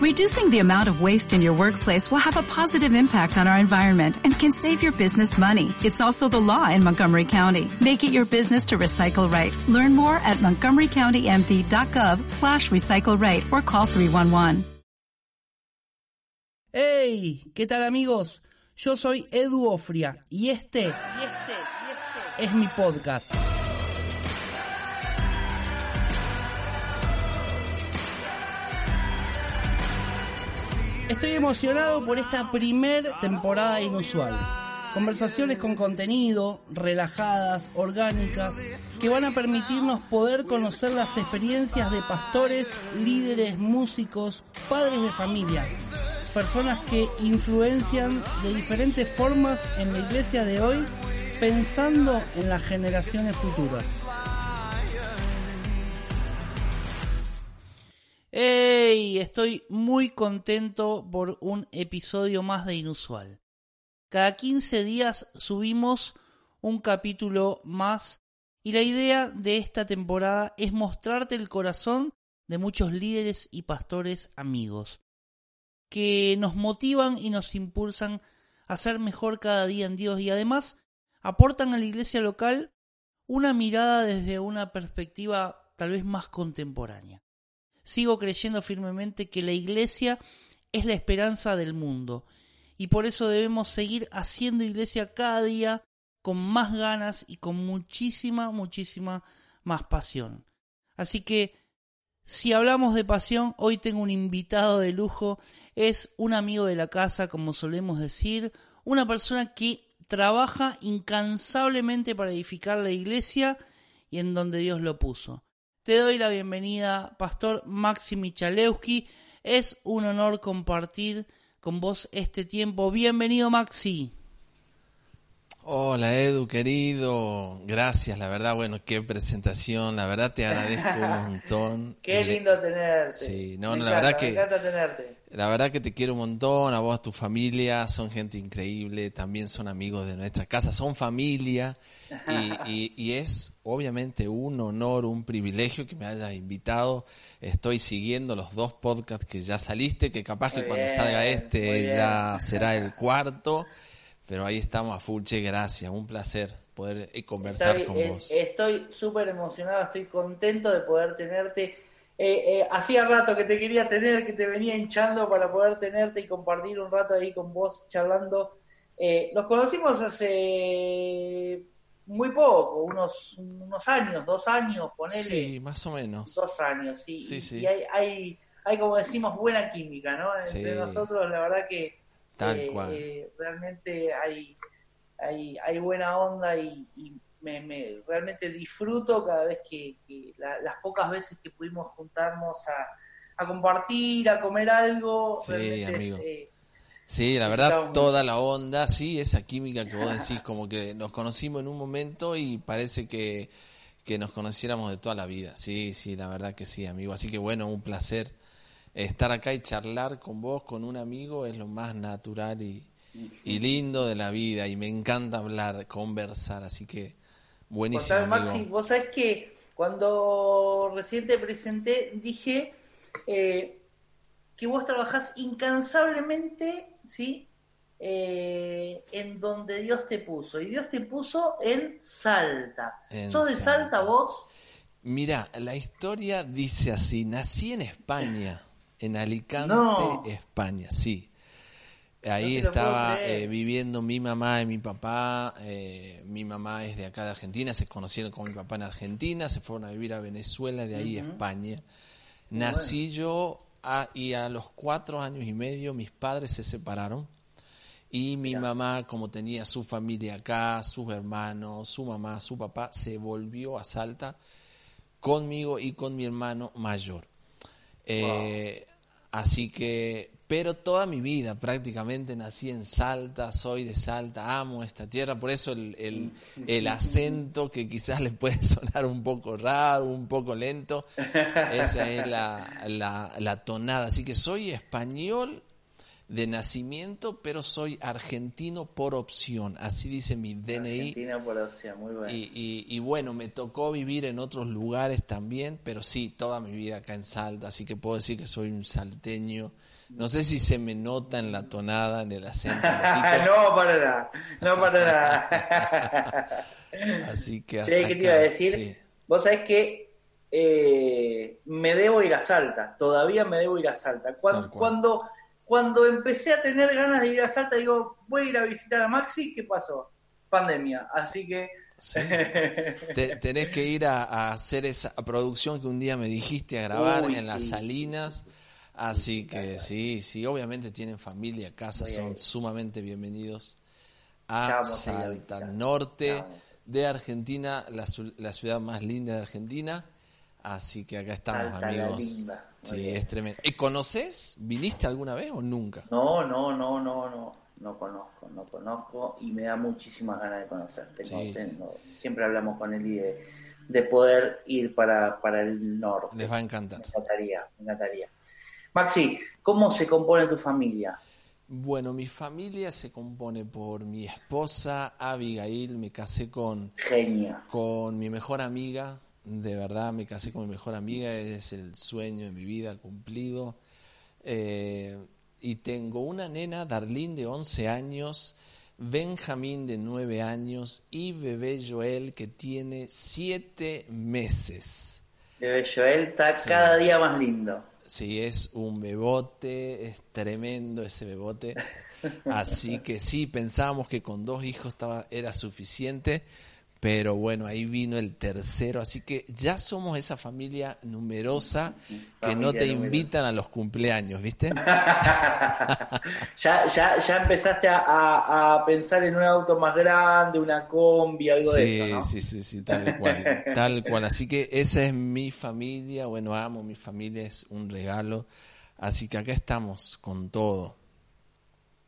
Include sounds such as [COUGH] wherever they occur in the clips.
Reducing the amount of waste in your workplace will have a positive impact on our environment and can save your business money. It's also the law in Montgomery County. Make it your business to recycle right. Learn more at montgomerycountymd.gov slash recycle right or call 311. ¡Hey! ¿Qué tal amigos? Yo soy Edu Ofria y este, y este, y este es mi podcast. Estoy emocionado por esta primer temporada inusual. Conversaciones con contenido, relajadas, orgánicas, que van a permitirnos poder conocer las experiencias de pastores, líderes, músicos, padres de familia, personas que influencian de diferentes formas en la iglesia de hoy, pensando en las generaciones futuras. ¡Hey! Estoy muy contento por un episodio más de Inusual. Cada 15 días subimos un capítulo más y la idea de esta temporada es mostrarte el corazón de muchos líderes y pastores amigos que nos motivan y nos impulsan a ser mejor cada día en Dios y además aportan a la iglesia local una mirada desde una perspectiva tal vez más contemporánea sigo creyendo firmemente que la iglesia es la esperanza del mundo y por eso debemos seguir haciendo iglesia cada día con más ganas y con muchísima, muchísima más pasión. Así que si hablamos de pasión, hoy tengo un invitado de lujo, es un amigo de la casa, como solemos decir, una persona que trabaja incansablemente para edificar la iglesia y en donde Dios lo puso. Te doy la bienvenida, Pastor Maxi Michalewski. Es un honor compartir con vos este tiempo. Bienvenido, Maxi. Hola Edu, querido. Gracias, la verdad, bueno, qué presentación. La verdad te agradezco un montón. [LAUGHS] qué lindo tenerte. Sí, no, no la verdad que. Me encanta tenerte. La verdad que te quiero un montón, a vos, a tu familia, son gente increíble, también son amigos de nuestra casa, son familia. Y, [LAUGHS] y, es obviamente un honor, un privilegio que me hayas invitado. Estoy siguiendo los dos podcasts que ya saliste, que capaz que cuando salga este ya [LAUGHS] será el cuarto. Pero ahí estamos a full, che, gracias, un placer poder eh, conversar con eh, vos. Estoy súper emocionado, estoy contento de poder tenerte. Eh, hacía rato que te quería tener, que te venía hinchando para poder tenerte y compartir un rato ahí con vos charlando. nos conocimos hace muy poco, unos, unos años, dos años, ponele. Sí, más o menos. Dos años, sí. y, hay, hay, hay, como decimos, buena química, ¿no? Entre nosotros, la verdad que Tal eh, cual. Eh, realmente hay, hay, hay, buena onda y, me, me, realmente disfruto cada vez que, las pocas veces que pudimos juntarnos a, a compartir, a comer algo. Sí, amigo. Eh, Sí, la verdad, toda la onda, sí, esa química que vos decís, como que nos conocimos en un momento y parece que, que nos conociéramos de toda la vida. Sí, sí, la verdad que sí, amigo. Así que bueno, un placer estar acá y charlar con vos, con un amigo, es lo más natural y, y lindo de la vida. Y me encanta hablar, conversar, así que buenísimo. Maxi, vos sabés que cuando recién te presenté, dije eh, que vos trabajás incansablemente ¿sí? Eh, en donde Dios te puso. Y Dios te puso en Salta. ¿Sos de Salta vos? Mira, la historia dice así, nací en España, en Alicante, España, sí. Ahí estaba eh, viviendo mi mamá y mi papá. Eh, mi mamá es de acá de Argentina, se conocieron con mi papá en Argentina, se fueron a vivir a Venezuela, de ahí a España. Nací yo y a los cuatro años y medio mis padres se separaron. Y mi mamá, como tenía su familia acá, sus hermanos, su mamá, su papá, se volvió a Salta conmigo y con mi hermano mayor. Eh, así que pero toda mi vida prácticamente nací en Salta, soy de Salta, amo esta tierra, por eso el, el, acento que quizás le puede [LAUGHS] sonar un poco raro, un poco lento, esa es la, la, tonada. Así que soy español, de nacimiento, pero soy argentino por opción, así dice mi DNI. Argentino por opción, muy bueno. Y, bueno, me tocó vivir en otros lugares también, pero sí, toda mi vida acá en Salta, así que puedo decir que soy un salteño. No sé si se me nota en la tonada, en el acento. [LAUGHS] no, para nada, no para nada. [LAUGHS] así que... ¿Qué te iba a decir? Vos sabés que eh, me debo ir a Salta, todavía me debo ir a Salta. Cuando, cuando cuando empecé a tener ganas de ir a Salta, digo, voy a ir a visitar a Maxi, ¿qué pasó? Pandemia. Así que... [LAUGHS] tenés que ir a, hacer esa producción que un día me dijiste a grabar en las Salinas. Así que sí, sí, obviamente tienen familia, casa, son sumamente bienvenidos a Salta, norte de Argentina, la, la, ciudad más linda de Argentina. Así que acá estamos, amigos. Sí, es tremendo. ¿Y conoces? ¿Viniste alguna vez o nunca? No, no, no, no, no. No conozco, no conozco y me da muchísimas ganas de conocerte. siempre hablamos con él y de, poder ir para, para el norte. Les va a encantar. Me encantaría, me encantaría. Maxi, ¿cómo se compone tu familia? Bueno, mi familia se compone por mi esposa Abigail, me casé con, Genia. con mi mejor amiga, de verdad me casé con mi mejor amiga, es el sueño de mi vida cumplido. Eh, y tengo una nena, Darlene, de 11 años, Benjamín, de 9 años, y bebé Joel, que tiene 7 meses. Bebé Joel está cada día más lindo. Sí, es un bebote, es tremendo ese bebote. [LAUGHS] Así que sí, pensábamos que con dos hijos estaba, era suficiente, pero bueno, ahí vino el tercero, así que ya somos esa familia numerosa que no te invitan a los cumpleaños, ¿viste? [LAUGHS] ya, ya, ya empezaste a, pensar en un auto más grande, una combi, algo de eso, ¿no? Sí, sí, sí, tal cual, tal cual. Así que esa es mi familia, bueno, amo mi familia, es un regalo, así que acá estamos con todo.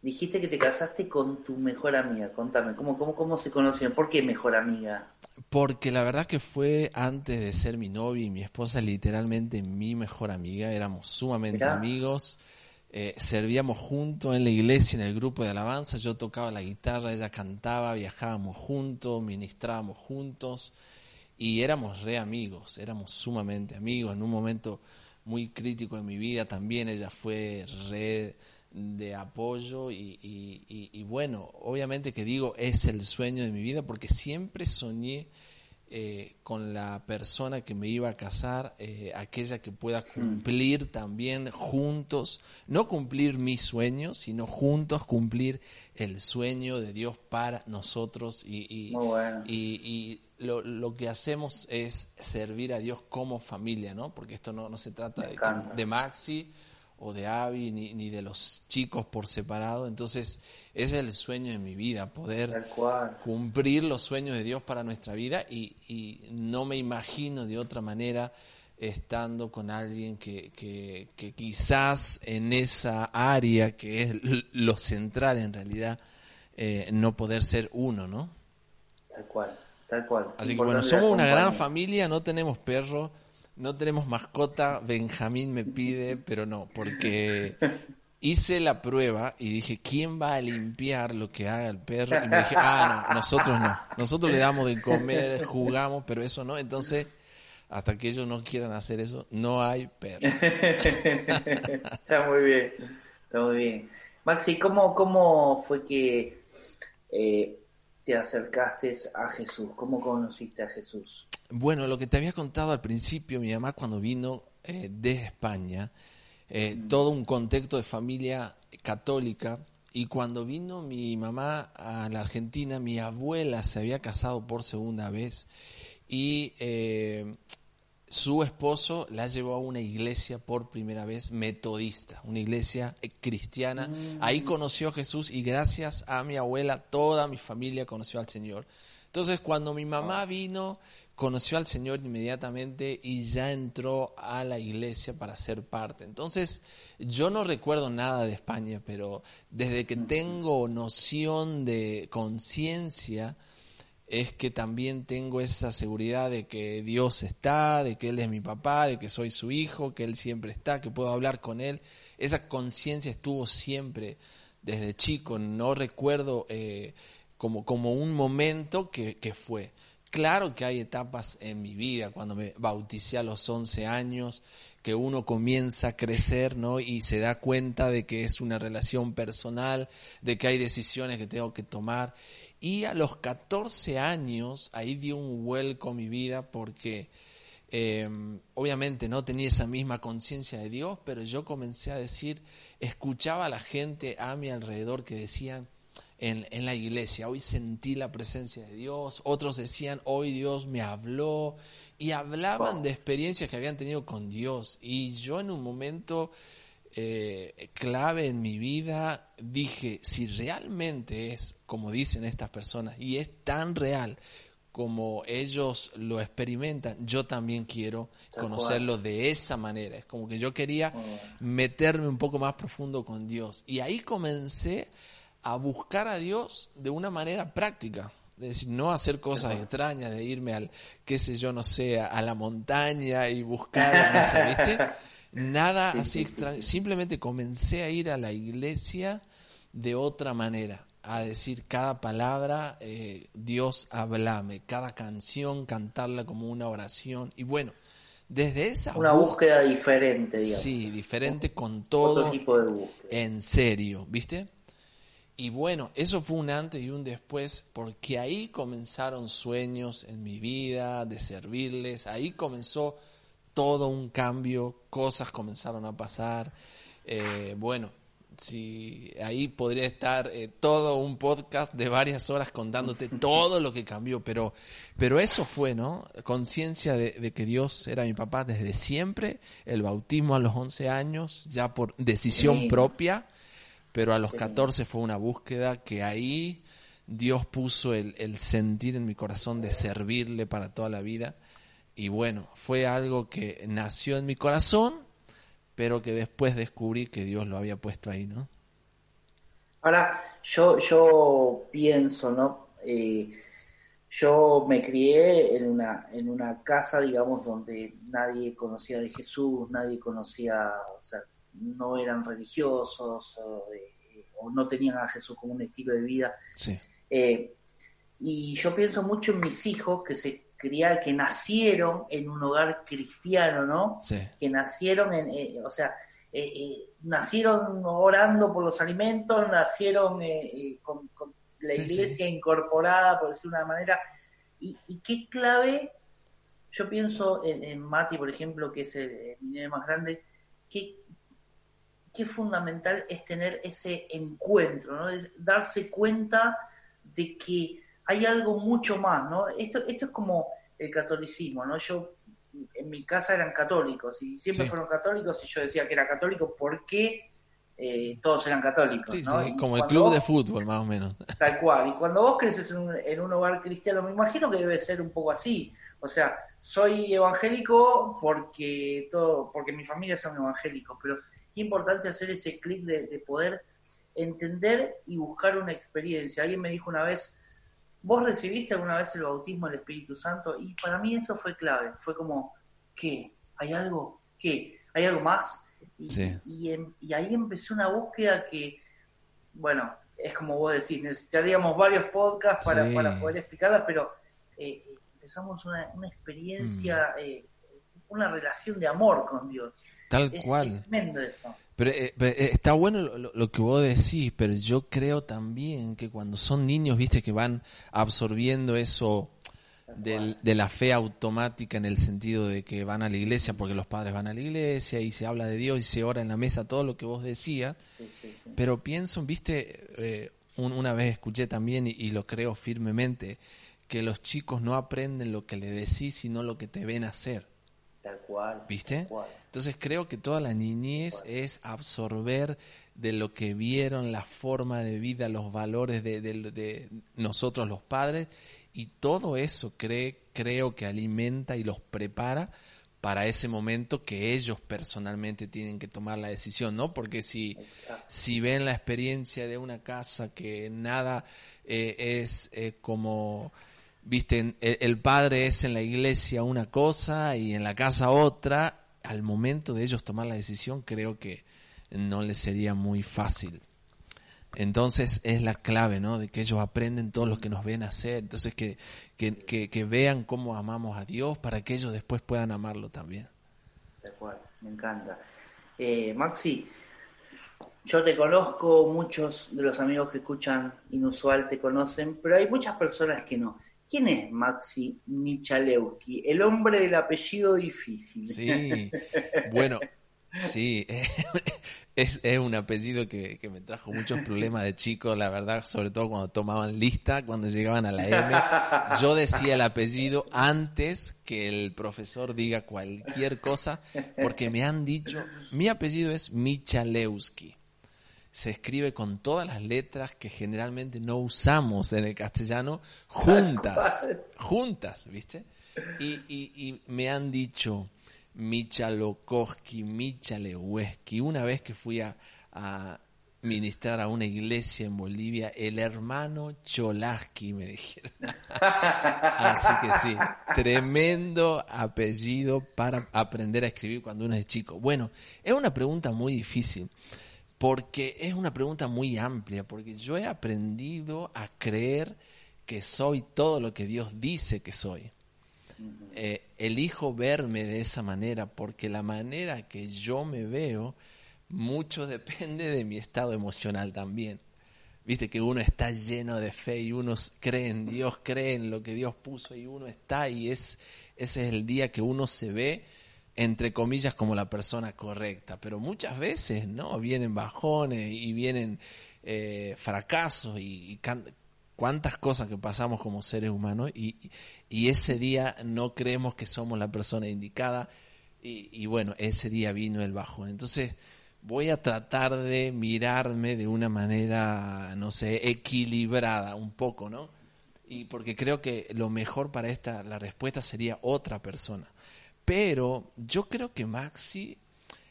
Dijiste que te casaste con tu mejor amiga. Contame, ¿cómo, cómo, cómo se conocieron? ¿Por qué mejor amiga? Porque la verdad que fue antes de ser mi novia y mi esposa, literalmente mi mejor amiga. Éramos sumamente amigos. Eh, servíamos juntos en la iglesia, en el grupo de alabanza. Yo tocaba la guitarra, ella cantaba, viajábamos juntos, ministrábamos juntos. Y éramos re amigos, éramos sumamente amigos. En un momento muy crítico de mi vida también ella fue re de apoyo y, y, bueno, obviamente que digo es el sueño de mi vida porque siempre soñé eh, con la persona que me iba a casar, eh, aquella que pueda hmm. cumplir también juntos, no cumplir mis sueños, sino juntos cumplir el sueño de Dios para nosotros y, y, lo, lo, que hacemos es servir a Dios como familia, ¿no? Porque esto no, no se trata de, de Maxi o de Avi, ni, ni, de los chicos por separado. Entonces, ese es el sueño de mi vida, poder cumplir los sueños de Dios para nuestra vida y, y, no me imagino de otra manera estando con alguien que, que, que, quizás en esa área que es lo central en realidad, eh, no poder ser uno, ¿no? Tal cual, tal cual. Así que bueno, somos una gran familia, no tenemos perro no tenemos mascota, Benjamín me pide, pero no, porque hice la prueba y dije, ¿quién va a limpiar lo que haga el perro? Y me dije, ah, no, nosotros no. Nosotros le damos de comer, jugamos, pero eso no. Entonces, hasta que ellos no quieran hacer eso, no hay perro. [LAUGHS] está muy bien, está muy bien. Maxi, ¿cómo, cómo fue que eh, te acercaste a Jesús? ¿Cómo conociste a Jesús? Bueno, lo que te había contado al principio, mi mamá cuando vino eh, de España, eh, mm. todo un contexto de familia católica, y cuando vino mi mamá a la Argentina, mi abuela se había casado por segunda vez y eh, su esposo la llevó a una iglesia por primera vez metodista, una iglesia cristiana. Mm. Ahí conoció a Jesús y gracias a mi abuela toda mi familia conoció al Señor. Entonces cuando mi mamá vino conoció al Señor inmediatamente y ya entró a la iglesia para ser parte. Entonces, yo no recuerdo nada de España, pero desde que tengo noción de conciencia, es que también tengo esa seguridad de que Dios está, de que Él es mi papá, de que soy su hijo, que Él siempre está, que puedo hablar con Él. esa conciencia estuvo siempre desde chico, no recuerdo eh, como, como un momento que, que fue. Claro que hay etapas en mi vida, cuando me bauticé a los 11 años, que uno comienza a crecer, ¿no? Y se da cuenta de que es una relación personal, de que hay decisiones que tengo que tomar. Y a los 14 años, ahí dio un vuelco a mi vida porque em, obviamente no tenía esa misma conciencia de Dios, pero yo comencé a decir, escuchaba a la gente a mi alrededor que decían, en, la iglesia. Hoy sentí la presencia de Dios. Otros decían, hoy Dios me habló. Y hablaban de experiencias que habían tenido con Dios. Y yo en un momento eh, clave en mi vida dije, si realmente es como dicen estas personas y es tan real como ellos lo experimentan, yo también quiero conocerlo de esa manera. Es como que yo quería meterme un poco más profundo con Dios. Y ahí comencé a buscar a Dios de una manera práctica. Es decir, no hacer cosas extrañas, de irme al, qué sé yo, no sé, a la montaña y buscar, no ¿viste? [LAUGHS] Nada así extraño. Simplemente comencé a ir a la iglesia de otra manera, a decir cada palabra, eh, Dios hablame, cada canción, cantarla como una oración. Y bueno, desde esa... Una búsqueda, diferente, digamos. Sí, diferente con todo. tipo de búsqueda. En serio, ¿viste? Y bueno, eso fue un antes y un después, porque ahí comenzaron sueños en mi vida de servirles, ahí comenzó todo un cambio, cosas comenzaron a pasar. Eh, bueno, si ahí podría estar eh, todo un podcast de varias horas contándote [LAUGHS] todo lo que cambió, pero, pero eso fue, ¿no? Conciencia de, que Dios era mi papá desde siempre, el bautismo a los 11 años, ya por decisión propia pero a los 14 fue una búsqueda que ahí Dios puso el, el, sentir en mi corazón de servirle para toda la vida. Y bueno, fue algo que nació en mi corazón, pero que después descubrí que Dios lo había puesto ahí, ¿no? Ahora, yo, yo pienso, ¿no? Eh, yo me crié en una, en una casa, digamos, donde nadie conocía de Jesús, nadie conocía, o sea, no eran religiosos eh, o, no tenían a Jesús como un estilo de vida. Eh, y yo pienso mucho en mis hijos que se cría, que nacieron en un hogar cristiano, ¿no? Que nacieron en, eh, o sea, nacieron orando por los alimentos, nacieron con, la iglesia incorporada, por decir una manera. Y, qué clave, yo pienso en, Mati, por ejemplo, que es el, el más grande, qué, qué fundamental es tener ese encuentro, ¿no? darse cuenta de que hay algo mucho más, ¿no? Esto, esto es como el catolicismo, ¿no? Yo, en mi casa eran católicos y siempre fueron católicos y yo decía que era católico porque eh, todos eran católicos, sí, Sí, como el club de fútbol, más o menos. Tal cual. Y cuando vos creces en un, en un hogar cristiano, me imagino que debe ser un poco así. O sea, soy evangélico porque todo, porque mi familia son evangélicos, pero qué importancia hacer ese clic de, poder entender y buscar una experiencia. Alguien me dijo una vez, ¿vos recibiste alguna vez el bautismo del Espíritu Santo? Y para mí eso fue clave. Fue como, ¿qué? ¿Hay algo? ¿Qué? ¿Hay algo más? Y, ahí empecé una búsqueda que, bueno, es como vos decís, necesitaríamos varios podcasts para, poder explicarla, pero eh, empezamos una, experiencia, mm. eh, una relación de amor con Dios. Tal cual. Pero, eh, eh, está bueno lo, que vos decís, pero yo creo también que cuando son niños, viste, que van absorbiendo eso de la fe automática en el sentido de que van a la iglesia porque los padres van a la iglesia y se habla de Dios y se ora en la mesa, todo lo que vos decías. pero pienso, viste, eh, una vez escuché también y, lo creo firmemente, que los chicos no aprenden lo que le decís, sino lo que te ven hacer. Tal cual. ¿Viste? Entonces creo que toda la niñez es absorber de lo que vieron, la forma de vida, los valores de, de, nosotros los padres y todo eso cree, creo que alimenta y los prepara para ese momento que ellos personalmente tienen que tomar la decisión, ¿no? Porque si, si ven la experiencia de una casa que nada eh, es eh, como viste, el, padre es en la iglesia una cosa y en la casa otra, al momento de ellos tomar la decisión, creo que no les sería muy fácil. Entonces es la clave, ¿no? De que ellos aprenden todo lo que nos ven hacer. Entonces que, que, que, vean cómo amamos a Dios para que ellos después puedan amarlo también. De acuerdo, me encanta. Eh, Maxi, yo te conozco, muchos de los amigos que escuchan Inusual te conocen, pero hay muchas personas que no. ¿Quién es Maxi Michalewski? El hombre del apellido difícil. Sí, [LAUGHS] bueno, Sí, [LAUGHS] es, es, un apellido que, que, me trajo muchos problemas de chico, la verdad, sobre todo cuando tomaban lista, cuando llegaban a la M. Yo decía el apellido antes que el profesor diga cualquier cosa, porque me han dicho, mi apellido es Michalewski. Se escribe con todas las letras que generalmente no usamos en el castellano, juntas, [LAUGHS] juntas, ¿viste? Y, y, y me han dicho, Michalokowski, Michaleweski. Una vez que fui a, ministrar a una iglesia en Bolivia, el hermano Cholaski, me dijeron. [LAUGHS] Así que sí, tremendo apellido para aprender a escribir cuando uno es chico. Bueno, es una pregunta muy difícil, porque es una pregunta muy amplia, porque yo he aprendido a creer que soy todo lo que Dios dice que soy. Eh, elijo verme de esa manera porque la manera que yo me veo mucho [LAUGHS] depende de mi estado emocional también. Viste que uno está lleno de fe y uno cree en Dios, cree en lo que Dios puso y uno está y es ese es el día que uno se ve entre comillas como la persona correcta, pero muchas veces no vienen bajones y vienen eh, fracasos y, y cuántas cosas que pasamos como seres humanos y, y ese día no creemos que somos la persona indicada y, bueno, ese día vino el bajón. Entonces voy a tratar de mirarme de una manera, no sé, equilibrada un poco, ¿no? Y porque creo que lo mejor para esta, la respuesta sería otra persona. Pero yo creo que Maxi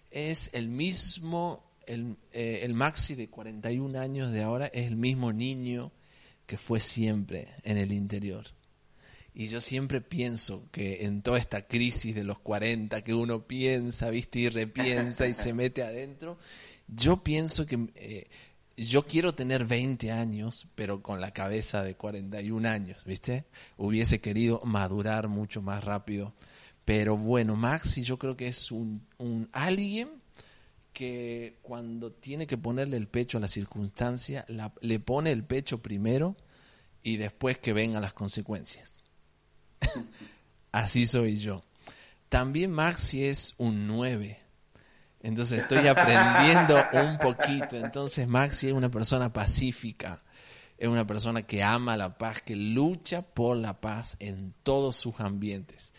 es el mismo, el, eh, el Maxi de 41 años de ahora es el mismo niño que fue siempre en el interior. Y yo siempre pienso que en toda esta crisis de los 40 que uno piensa, viste, y repiensa y se [LAUGHS] mete adentro, yo pienso que eh, yo quiero tener 20 años, pero con la cabeza de 41 años, viste. Hubiese querido madurar mucho más rápido. Pero bueno, Maxi yo creo que es un, alguien que cuando tiene que ponerle el pecho a la circunstancia, le pone el pecho primero y después que vengan las consecuencias. [LAUGHS] Así soy yo. También Maxi es un 9. Entonces estoy aprendiendo un poquito. Entonces Maxi es una persona pacífica. Es una persona que ama la paz, que lucha por la paz en todos sus ambientes.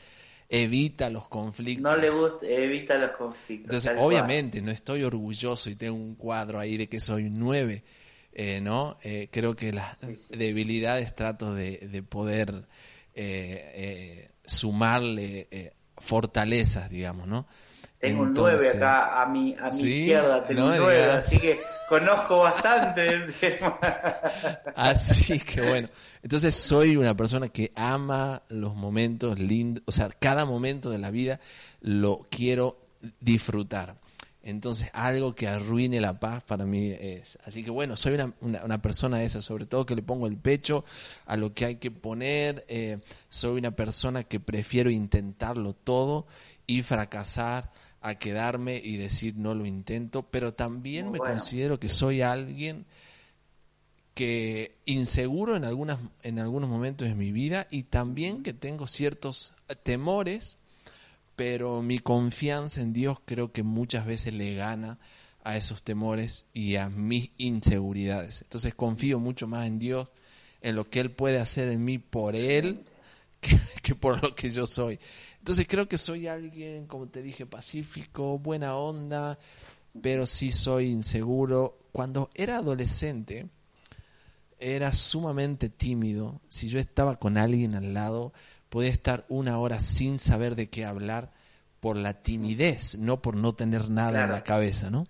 Evita los conflictos. No le gusta, evita los conflictos. Entonces, obviamente, no estoy orgulloso y tengo un cuadro ahí de que soy un 9. Eh, ¿no? Eh, creo que las debilidades trato de, de poder eh, eh, sumarle eh, fortalezas, digamos, ¿no? Tengo un 9 acá a mi, a mi izquierda, tengo un 9, así que conozco bastante del tema. [LAUGHS] Así que bueno, entonces soy una persona que ama los momentos lindos, o sea, cada momento de la vida lo quiero disfrutar. Entonces, algo que arruine la paz para mí es. Así que bueno, soy una, una, persona esa, sobre todo que le pongo el pecho a lo que hay que poner. Eh, soy una persona que prefiero intentarlo todo y fracasar a quedarme y decir no lo intento, pero también me considero que soy alguien que inseguro en algunas en algunos momentos de mi vida y también que tengo ciertos temores pero mi confianza en Dios creo que muchas veces le gana a esos temores y a mis inseguridades. Entonces confío mucho más en Dios, en lo que Él puede hacer en mí por Él, que, por lo que yo soy. Entonces creo que soy alguien, como te dije, pacífico, buena onda, pero sí soy inseguro. Cuando era adolescente, era sumamente tímido. Si yo estaba con alguien al lado, podía estar una hora sin saber de qué hablar por la timidez, no por no tener nada en la cabeza, ¿no?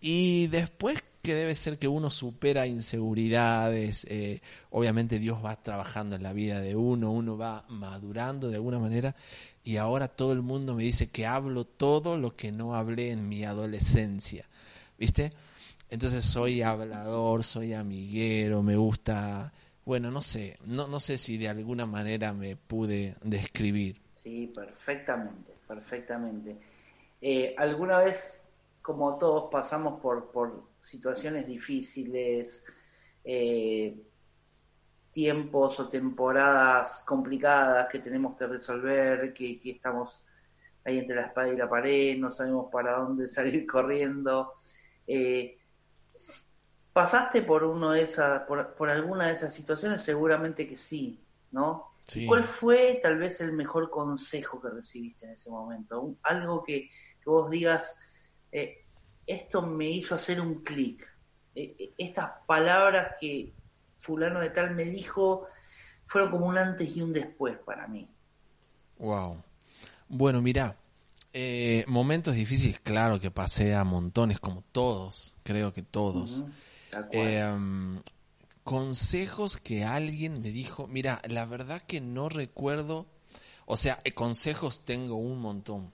Y después que debe ser que uno supera inseguridades, eh, obviamente Dios va trabajando en la vida de uno, uno va madurando de alguna manera y ahora todo el mundo me dice que hablo todo lo que no hablé en mi adolescencia. ¿viste? Entonces soy hablador, soy amiguero, me gusta, bueno, no sé, no, no sé si de alguna manera me pude describir. Sí, perfectamente, perfectamente. Eh, ¿Alguna vez, como todos, pasamos por, por situaciones difíciles, eh, tiempos o temporadas complicadas que tenemos que resolver, que, estamos ahí entre la espada y la pared, no sabemos para dónde [LAUGHS] salir corriendo? Eh, ¿Pasaste por uno de esas, por, alguna de esas situaciones? Seguramente que sí, ¿no? ¿Cuál fue tal vez el mejor consejo que recibiste en ese momento? algo que, vos digas, eh, esto me hizo hacer un clic. Eh, eh, estas palabras que fulano de tal me dijo fueron como un antes y un después para mí. Wow. Bueno, mira, momentos difíciles, claro que pasé a montones, como todos, creo que todos. Em, consejos que alguien me dijo, mira, la verdad que no recuerdo, o sea, eh, consejos tengo un montón.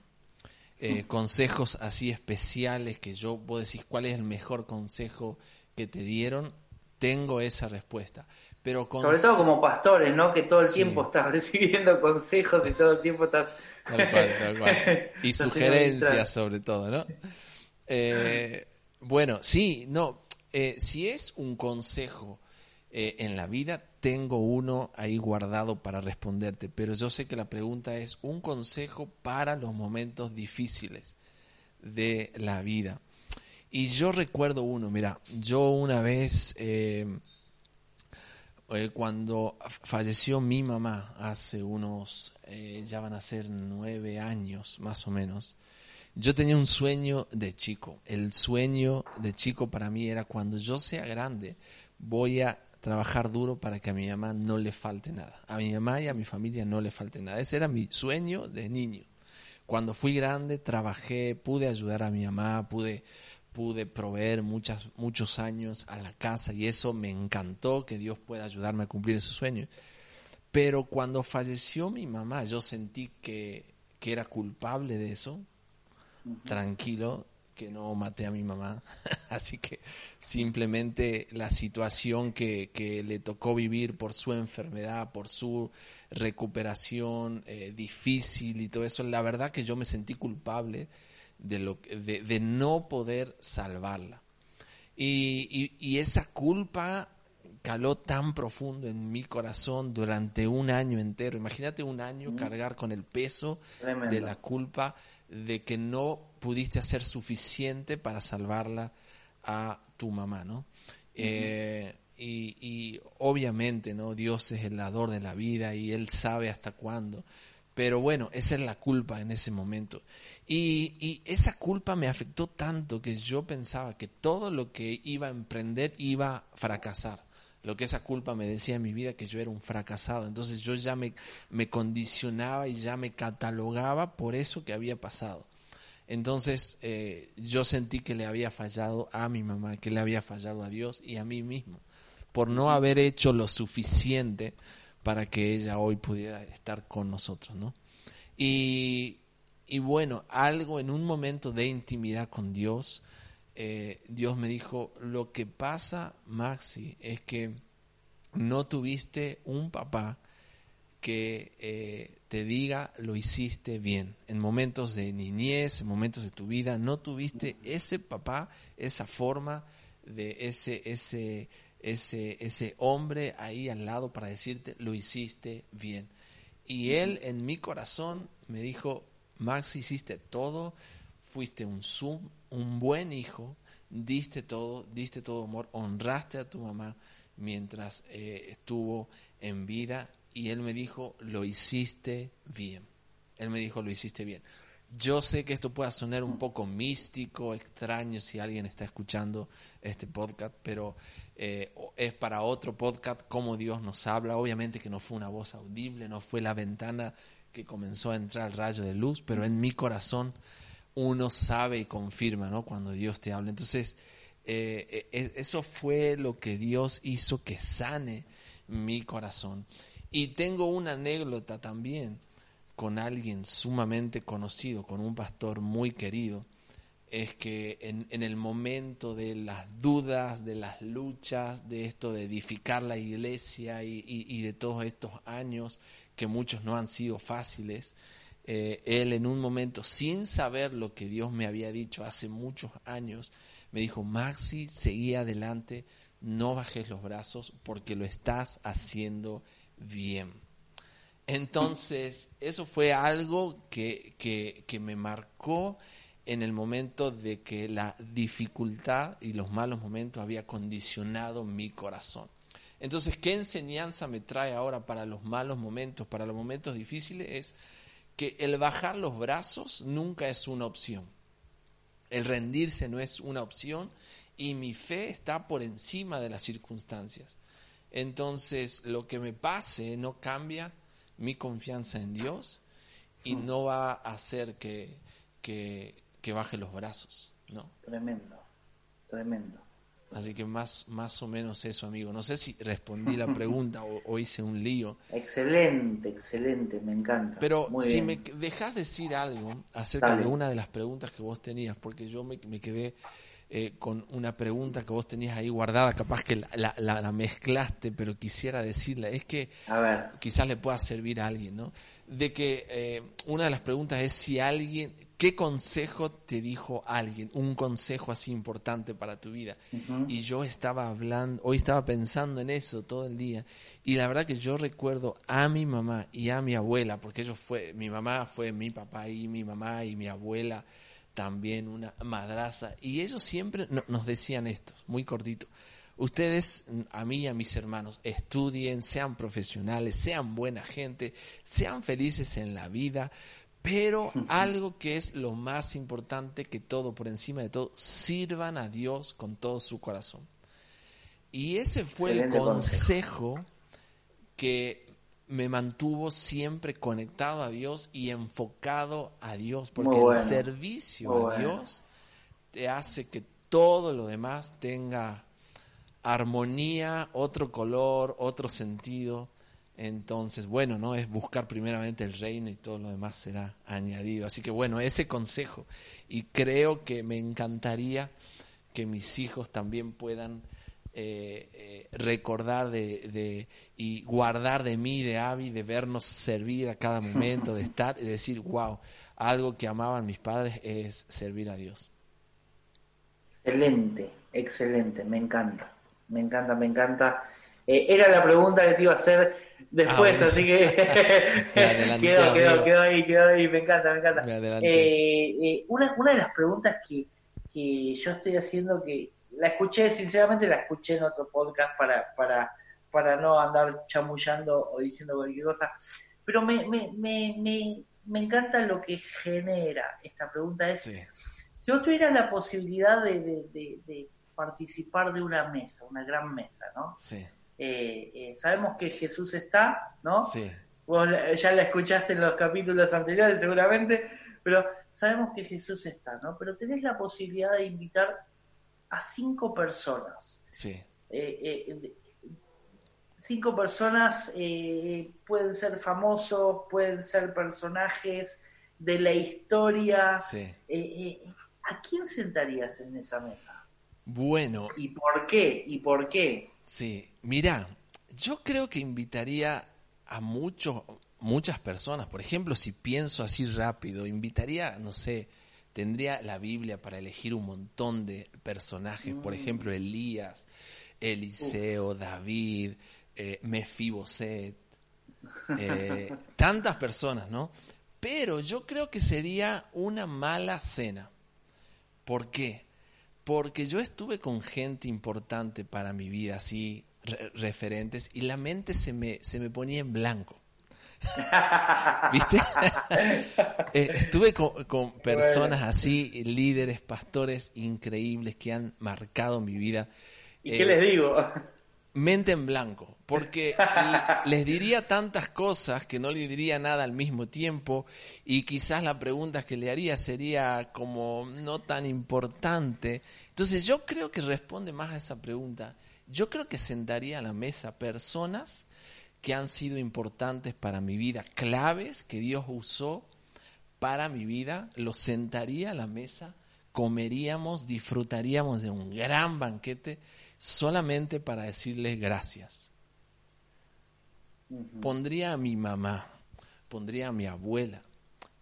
Eh, consejos así especiales que yo, vos decís, ¿cuál es el mejor consejo que te dieron? Tengo esa respuesta. Pero Sobre todo como pastores, ¿no? Que todo el tiempo estás [LAUGHS] recibiendo consejos y todo el tiempo estás... [LAUGHS] Y sugerencias sobre todo, ¿no? Eh, bueno, sí, no, eh, si es un consejo eh, en la vida, tengo uno ahí guardado para responderte, pero yo sé que la pregunta es un consejo para los momentos difíciles de la vida. Y yo recuerdo uno, mira, yo una vez, eh, cuando falleció mi mamá hace unos, ya van a ser nueve años más o menos, yo tenía un sueño de chico. El sueño de chico para mí era cuando yo sea grande, voy a trabajar duro para que a mi mamá no le falte nada. A mi mamá y a mi familia no le falte nada. Ese era mi sueño de niño. Cuando fui grande, trabajé, pude ayudar a mi mamá, pude, pude proveer muchas, muchos años a la casa y eso me encantó que Dios pueda ayudarme a cumplir ese sueño. Pero cuando falleció mi mamá, yo sentí que, que era culpable de eso, tranquilo que no maté a mi mamá. [LAUGHS] Así que simplemente la situación que, que, le tocó vivir por su enfermedad, por su recuperación eh, difícil y todo eso, la verdad que yo me sentí culpable de, lo, de, de no poder salvarla. Y, y, esa culpa caló tan profundo en mi corazón durante un año entero. Imagínate un año cargar con el peso de la culpa de que no pudiste hacer suficiente para salvarla a tu mamá, ¿no? Eh, y, obviamente, ¿no? Dios es el dador de la vida y Él sabe hasta cuándo. Pero bueno, esa es la culpa en ese momento. Y, y, esa culpa me afectó tanto que yo pensaba que todo lo que iba a emprender iba a fracasar. Lo que esa culpa me decía en mi vida que yo era un fracasado. Entonces yo ya me, me condicionaba y ya me catalogaba por eso que había pasado. Entonces eh, yo sentí que le había fallado a mi mamá, que le había fallado a Dios y a mí mismo, por no haber hecho lo suficiente para que ella hoy pudiera estar con nosotros, ¿no? Y, y bueno, algo en un momento de intimidad con Dios, eh, Dios me dijo, lo que pasa, Maxi, es que no tuviste un papá que eh, te diga lo hiciste bien. En momentos de niñez, en momentos de tu vida, no tuviste ese papá, esa forma de ese, ese, ese, ese hombre ahí al lado para decirte lo hiciste bien. Y él en mi corazón me dijo, Max, hiciste todo, fuiste un, zoom, un buen hijo, diste todo, diste todo amor, honraste a tu mamá mientras eh, estuvo en vida y él me dijo, lo hiciste bien. Él me dijo, lo hiciste bien. Yo sé que esto pueda sonar un poco místico, extraño si alguien está escuchando este podcast, pero eh, es para otro podcast cómo Dios nos habla. Obviamente que no fue una voz audible, no fue la ventana que comenzó a entrar el rayo de luz, pero en mi corazón uno sabe y confirma, ¿no? Cuando Dios te habla. Entonces, eh, eh, eso fue lo que Dios hizo que sane mi corazón. Y tengo una anécdota también con alguien sumamente conocido, con un pastor muy querido, es que en, el momento de las dudas, de las luchas, de esto de edificar la iglesia y, de todos estos años que muchos no han sido fáciles, eh, él en un momento, sin saber lo que Dios me había dicho hace muchos años, me dijo, Maxi, seguí adelante, no bajes los brazos porque lo estás haciendo bien. Entonces, eso fue algo que, que, que me marcó en el momento de que la dificultad y los malos momentos había condicionado mi corazón. Entonces, ¿qué enseñanza me trae ahora para los malos momentos, para los momentos difíciles? Es que el bajar los brazos nunca es una opción. El rendirse no es una opción y mi fe está por encima de las circunstancias. Entonces, lo que me pase no cambia mi confianza en Dios y no va a hacer que, que, que baje los brazos, ¿no? Tremendo, tremendo. Así que más, más o menos eso, amigo. No sé si respondí la [LAUGHS] pregunta o, hice un lío. Excelente, excelente, me encanta. Pero si me dejas decir algo acerca de una de las preguntas que vos tenías, porque yo me, me quedé eh, con una pregunta que vos tenías ahí guardada, capaz que la, la, la mezclaste, pero quisiera decirla. Es que quizás le pueda servir a alguien, ¿no? De que eh, una de las preguntas es si alguien, ¿Qué consejo te dijo alguien? Un consejo así importante para tu vida. Y yo estaba hablando, hoy estaba pensando en eso todo el día. Y la verdad que yo recuerdo a mi mamá y a mi abuela, porque ellos fue, mi mamá fue mi papá y mi mamá y mi abuela también una madraza. Y ellos siempre nos decían esto, muy cortito. Ustedes, a mí y a mis hermanos, estudien, sean profesionales, sean buena gente, sean felices en la vida, pero [LAUGHS] algo que es lo más importante que todo, por encima de todo, sirvan a Dios con todo su corazón. Y ese fue el consejo que me mantuvo siempre conectado a Dios y enfocado a Dios, porque el servicio a Dios te hace que todo lo demás tenga armonía, otro color, otro sentido. Entonces, bueno, ¿no? Es buscar primeramente el reino y todo lo demás será añadido. Así que bueno, ese consejo. Y creo que me encantaría que mis hijos también puedan eh, eh, recordar de, y guardar de mí, de Avi, de vernos servir a cada momento, de estar y decir, wow, algo que amaban mis padres es servir a Dios. Excelente, excelente, me encanta, me encanta, me encanta. Eh, era la pregunta que te iba a hacer después, ah, así que [LAUGHS] [LAUGHS] quedó, quedó, quedó, ahí, quedó ahí, me encanta, me encanta. Eh, eh, una, una de las preguntas que, que yo estoy haciendo, que la escuché, sinceramente la escuché en otro podcast para, para, para no andar chamullando o diciendo cualquier cosa, pero me, me, me, me, me encanta lo que genera esta pregunta, es si vos tuvieras la posibilidad de, de, de, de participar de una mesa, una gran mesa, ¿no? Sí eh, eh, sabemos que Jesús está, ¿no? Sí. Vos ya la escuchaste en los capítulos anteriores seguramente, pero sabemos que Jesús está, ¿no? Pero tenés la posibilidad de invitar a cinco personas. Sí. Eh, cinco personas pueden ser famosos, pueden ser personajes de la historia. Sí. ¿A quién sentarías en esa mesa? Bueno. ¿Y por qué? ¿Y por qué? Sí, mira, yo creo que invitaría a muchos, muchas personas. Por ejemplo, si pienso así rápido, invitaría, no sé, tendría la Biblia para elegir un montón de personajes. Por mm. ejemplo, Elías, Eliseo, David, eh, Mefiboset, eh, tantas personas, ¿no? Pero yo creo que sería una mala cena. ¿Por qué? Porque yo estuve con gente importante para mi vida, así, referentes, y la mente se me, se me ponía en blanco. [LAUGHS] ¿Viste? [LAUGHS] Eh, estuve con, personas así, líderes, pastores increíbles que han marcado mi vida. ¿Y qué les digo? Mente en blanco, porque [LAUGHS] les diría tantas cosas que no le diría nada al mismo tiempo y quizás la pregunta que le haría sería como no tan importante. Entonces yo creo que responde más a esa pregunta. Yo creo que sentaría a la mesa personas que han sido importantes para mi vida, claves que Dios usó para mi vida, los sentaría a la mesa comeríamos, disfrutaríamos de un gran banquete solamente para decirles gracias. Pondría a mi mamá, pondría a mi abuela.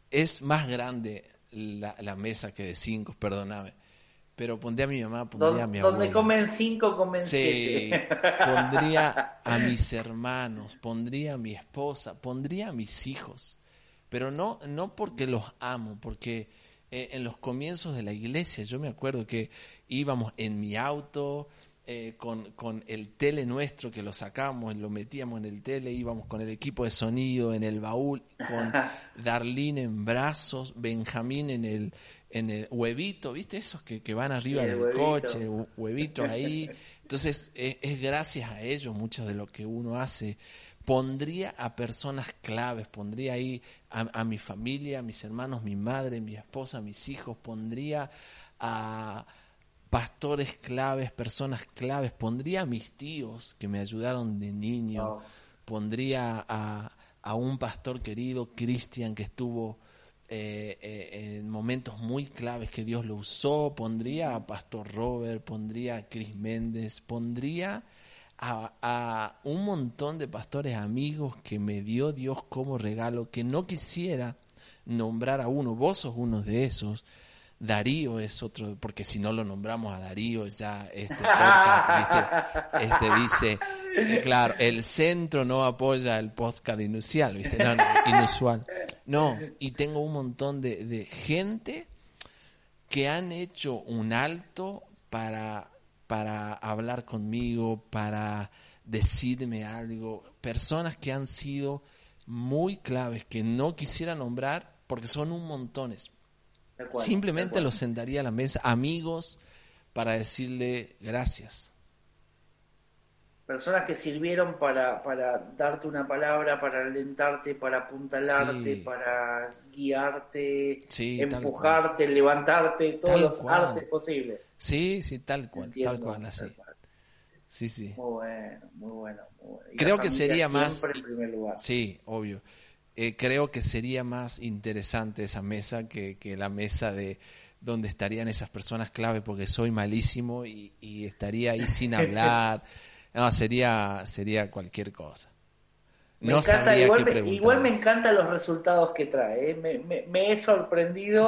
Es más grande la, la mesa que de cinco, perdóname pero pondría a mi mamá, pondría a mi abuela. Donde comen cinco, comen sí, pondría [LAUGHS] a mis hermanos, pondría a mi esposa, pondría a mis hijos. Pero no, no porque los amo, porque eh, en los comienzos de la iglesia yo me acuerdo que íbamos en mi auto, eh, con, con, el tele nuestro que lo sacamos, lo metíamos en el tele, íbamos con el equipo de sonido en el baúl, con [LAUGHS] Darlene en brazos, Benjamín en el, en el huevito, ¿viste? Esos que, que van arriba del coche, huevito ahí. [LAUGHS] Entonces, es, gracias a ellos mucho de lo que uno hace. Pondría a personas claves, pondría ahí a, mi familia, a mis hermanos, mi madre, mi esposa, mis hijos, pondría a pastores claves, personas claves, pondría a mis tíos que me ayudaron de niño, pondría a, a un pastor querido, Cristian, que estuvo eh, eh, en momentos muy claves que Dios lo usó, pondría a Pastor Robert, pondría a Chris Méndez, pondría a, a, un montón de pastores amigos que me dio Dios como regalo, que no quisiera nombrar a uno, vos sos uno de esos, Darío es otro, porque si no lo nombramos a Darío, ya este podcast, Este dice, eh, claro, el centro no apoya el podcast inusual, ¿viste? No, inusual. No, y tengo un montón de, de gente que han hecho un alto para, para hablar conmigo, para decirme algo, personas que han sido muy claves, que no quisiera nombrar porque son un montones Simplemente los sentaría a la mesa, amigos, para decirle gracias. Personas que sirvieron para, para darte una palabra, para alentarte, para apuntalarte, para guiarte, empujarte, levantarte, todos los artes posibles. Sí, sí, tal cual, tal cual, así. Sí, sí. Muy bueno, muy bueno. Creo que sería más... Sí, obvio. Eh, creo que sería más interesante esa mesa que, la mesa de donde estarían esas personas clave porque soy malísimo y, estaría ahí sin [LAUGHS] hablar. No, sería, sería cualquier cosa. no igual, me, igual me encantan los resultados que trae. ¿eh? Me, he sorprendido,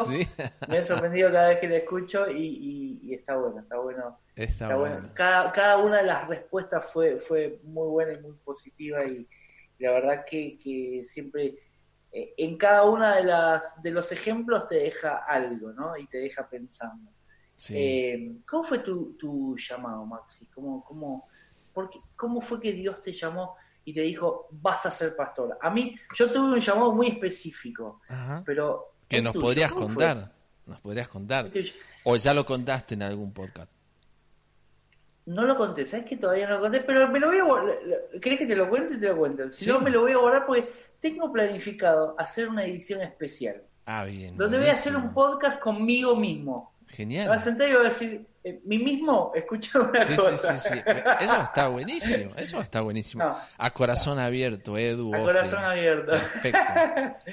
me he sorprendido cada vez que le escucho y, está bueno, está bueno. Está, bueno. Cada, cada una de las respuestas fue, fue muy buena y muy positiva y, la verdad que, que siempre eh, en cada una de las de los ejemplos te deja algo, ¿no? Y te deja pensando. Eh, ¿Cómo fue tu, tu llamado, Maxi? ¿Cómo, cómo, porque, ¿Cómo fue que Dios te llamó y te dijo, vas a ser pastor? A mí, yo tuve un llamado muy específico, pero... Que nos podrías contar, nos podrías contar. O ya lo contaste en algún podcast. No lo conté, ¿sabes que todavía no lo conté? Pero me lo voy a ¿Querés que te lo cuente? Te lo cuento. Si no, me lo voy a guardar porque tengo planificado hacer una edición especial. Ah, bien. Donde voy a hacer un podcast conmigo mismo. Genial. Me voy a sentar y voy a decir, eh, mi mismo, escucha una sí, cosa. Sí, sí, sí. Eso está buenísimo. Eso está buenísimo. a corazón abierto, Edu. A corazón abierto. Perfecto.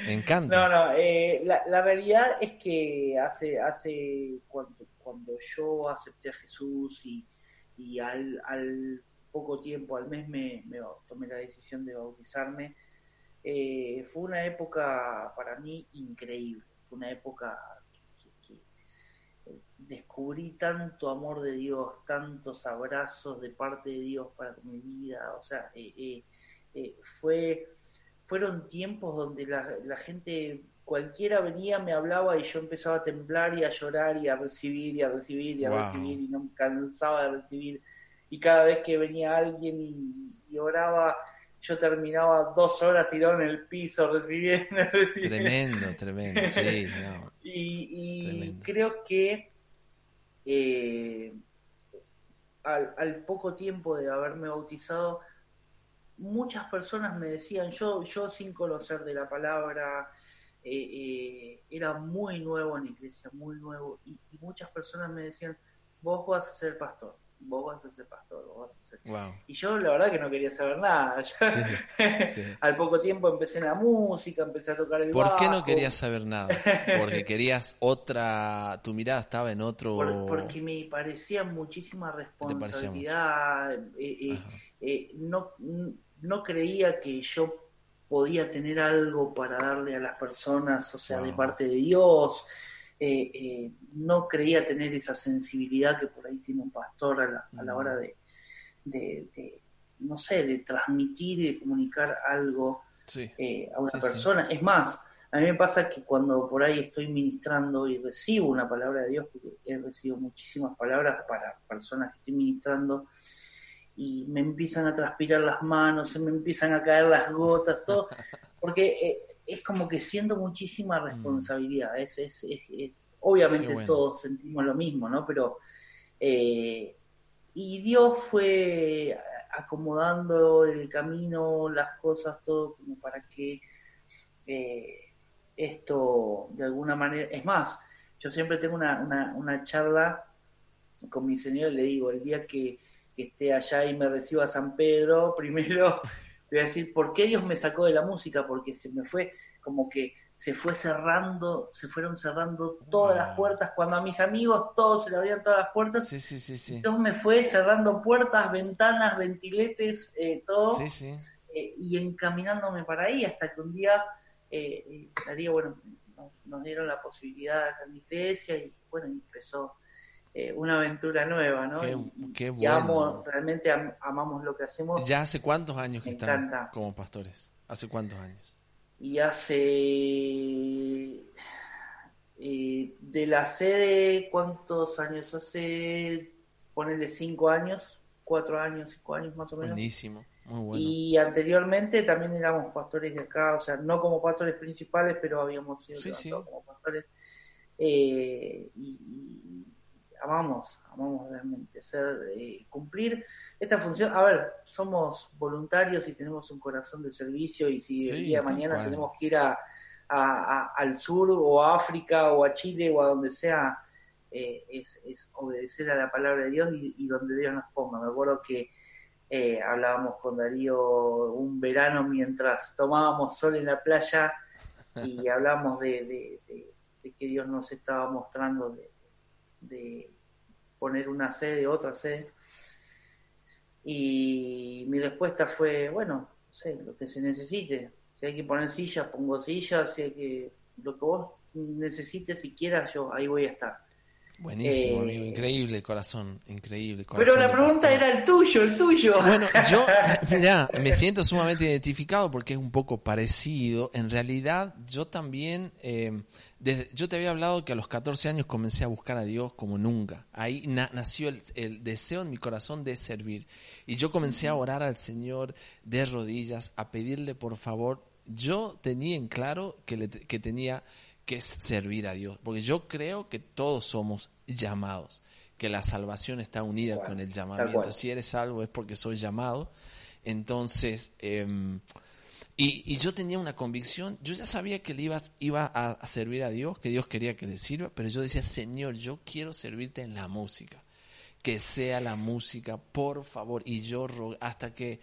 Me encanta. No, no. Eh, la, la, realidad es que hace, hace cuando, cuando yo acepté a Jesús y y al, al poco tiempo, al mes, me, tomé la decisión de bautizarme. Eh, fue una época para mí increíble, fue una época que, descubrí tanto amor de Dios, tantos abrazos de parte de Dios para mi vida, o sea, eh, eh, fue, fueron tiempos donde la, la gente cualquiera venía, me hablaba y yo empezaba a temblar y a llorar y a recibir y a recibir y a recibir y no me cansaba de recibir. Y cada vez que venía alguien y, oraba, yo terminaba dos horas tirado en el piso recibiendo. [LAUGHS] Tremendo, tremendo, sí. Y, creo que eh, al, al poco tiempo de haberme bautizado, muchas personas me decían, yo, yo sin conocer de la palabra, eh, eh, era muy nuevo en la iglesia, muy nuevo, y, muchas personas me decían, vos vas a ser pastor, vos vas a ser pastor, vos vas a ser... Y yo la verdad que no quería saber nada. [LAUGHS] Al poco tiempo empecé en la música, empecé a tocar el ¿Por qué no querías saber nada? Porque [LAUGHS] querías otra, tu mirada estaba en otro... porque me parecía muchísima responsabilidad, eh, eh, eh, no, no creía que yo podía tener algo para darle a las personas, o sea, de parte de Dios. Eh, eh, no creía tener esa sensibilidad que por ahí tiene un pastor a la, a la hora de, de, no sé, de transmitir y de comunicar algo eh, a una persona. Es más, a mí me pasa que cuando por ahí estoy ministrando y recibo una palabra de Dios, porque he recibido muchísimas palabras para personas que estoy ministrando, y me empiezan a transpirar las manos, se me empiezan a caer las gotas, todo, [LAUGHS] porque eh, es como que siento muchísima mm. responsabilidad. Es, es, es, obviamente todos sentimos lo mismo, ¿no? Pero, eh, y Dios fue acomodando el camino, las cosas, todo como para que eh, esto de alguna manera, es más, yo siempre tengo una, una, una charla con mi señor y le digo, el día que que esté allá y me reciba San Pedro, [LAUGHS] primero voy a decir, ¿por qué Dios me sacó de la música? Porque se me fue como que se fue cerrando, se fueron cerrando todas las puertas. Cuando a mis amigos todos se le abrían todas las puertas, sí, sí, sí, entonces me fue cerrando puertas, ventanas, ventiletes, eh, todo, eh, y encaminándome para ahí hasta que un día, eh, Darío, bueno, nos, dieron la posibilidad de la iglesia y bueno, empezó eh, una aventura nueva, ¿no? Qué, bueno. realmente amamos lo que hacemos. ¿Ya hace cuántos años que están como pastores? ¿Hace cuántos años? Y hace... Eh, de la sede, ¿cuántos años? Hace, ponele cinco años, cuatro años, cinco años más o menos. Buenísimo, muy bueno. Y anteriormente también éramos pastores de acá, o sea, no como pastores principales, pero habíamos sido como pastores. Eh, y amamos, amamos realmente ser, eh, cumplir esta función. A ver, somos voluntarios y tenemos un corazón de servicio y si el día de mañana tenemos que ir a, al sur o a África o a Chile o a donde sea, eh, es, es, obedecer a la palabra de Dios y, donde Dios nos ponga. Me acuerdo que eh, hablábamos con Darío un verano mientras tomábamos sol en la playa y [LAUGHS] hablábamos de, de que Dios nos estaba mostrando de, de poner una sede, otra sede. Y mi respuesta fue, bueno, no sé, lo que se necesite. Si hay que poner sillas, pongo sillas, si hay que, lo que vos necesites, si quieras, yo ahí voy a estar. Buenísimo, amigo, eh, increíble corazón, increíble Pero la pregunta era el tuyo, el tuyo. Bueno, yo, [LAUGHS] mira, me siento sumamente identificado porque es un poco parecido. En realidad, yo también, eh, yo te había hablado que a los 14 años comencé a buscar a Dios como nunca. Ahí nació el, deseo en mi corazón de servir. Y yo comencé a orar al Señor de rodillas, a pedirle por favor. Yo tenía en claro que, que tenía que es servir a Dios, porque yo creo que todos somos llamados, que la salvación está unida con el llamamiento. Si eres salvo es porque soy llamado. Entonces, em, y, yo tenía una convicción, yo ya sabía que le iba, iba a, servir a Dios, que Dios quería que le sirva, pero yo decía, Señor, yo quiero servirte en la música, que sea la música, por favor. Y yo hasta que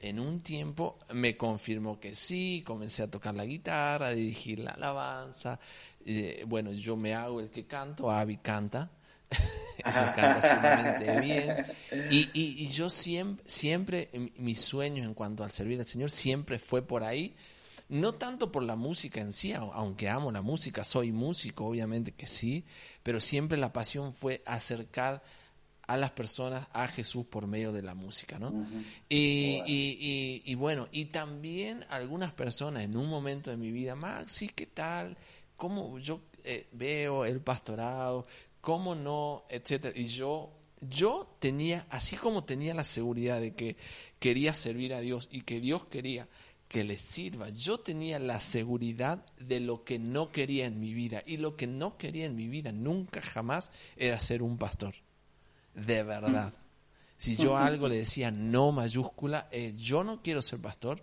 en un tiempo me confirmó que sí, comencé a tocar la guitarra, a dirigir la alabanza. Eh, bueno, yo me hago el que canto, Avi canta, [LAUGHS] ella canta sumamente bien. Y, y, yo siempre, siempre, mis sueños en cuanto al servir al Señor siempre fue por ahí. No tanto por la música en sí, aunque amo la música, soy músico, obviamente que sí, pero siempre la pasión fue acercar a las personas a Jesús por medio de la música, ¿no? y, y, y, bueno, y también algunas personas en un momento de mi vida, Maxi, ¿qué tal? ¿Cómo yo eh, veo el pastorado? ¿Cómo no? Etcétera. Y yo, yo tenía, así como tenía la seguridad de que quería servir a Dios y que Dios quería que le sirva, yo tenía la seguridad de lo que no quería en mi vida. Y lo que no quería en mi vida nunca jamás era ser un pastor de verdad. Si yo algo le decía no mayúscula, yo no quiero ser pastor,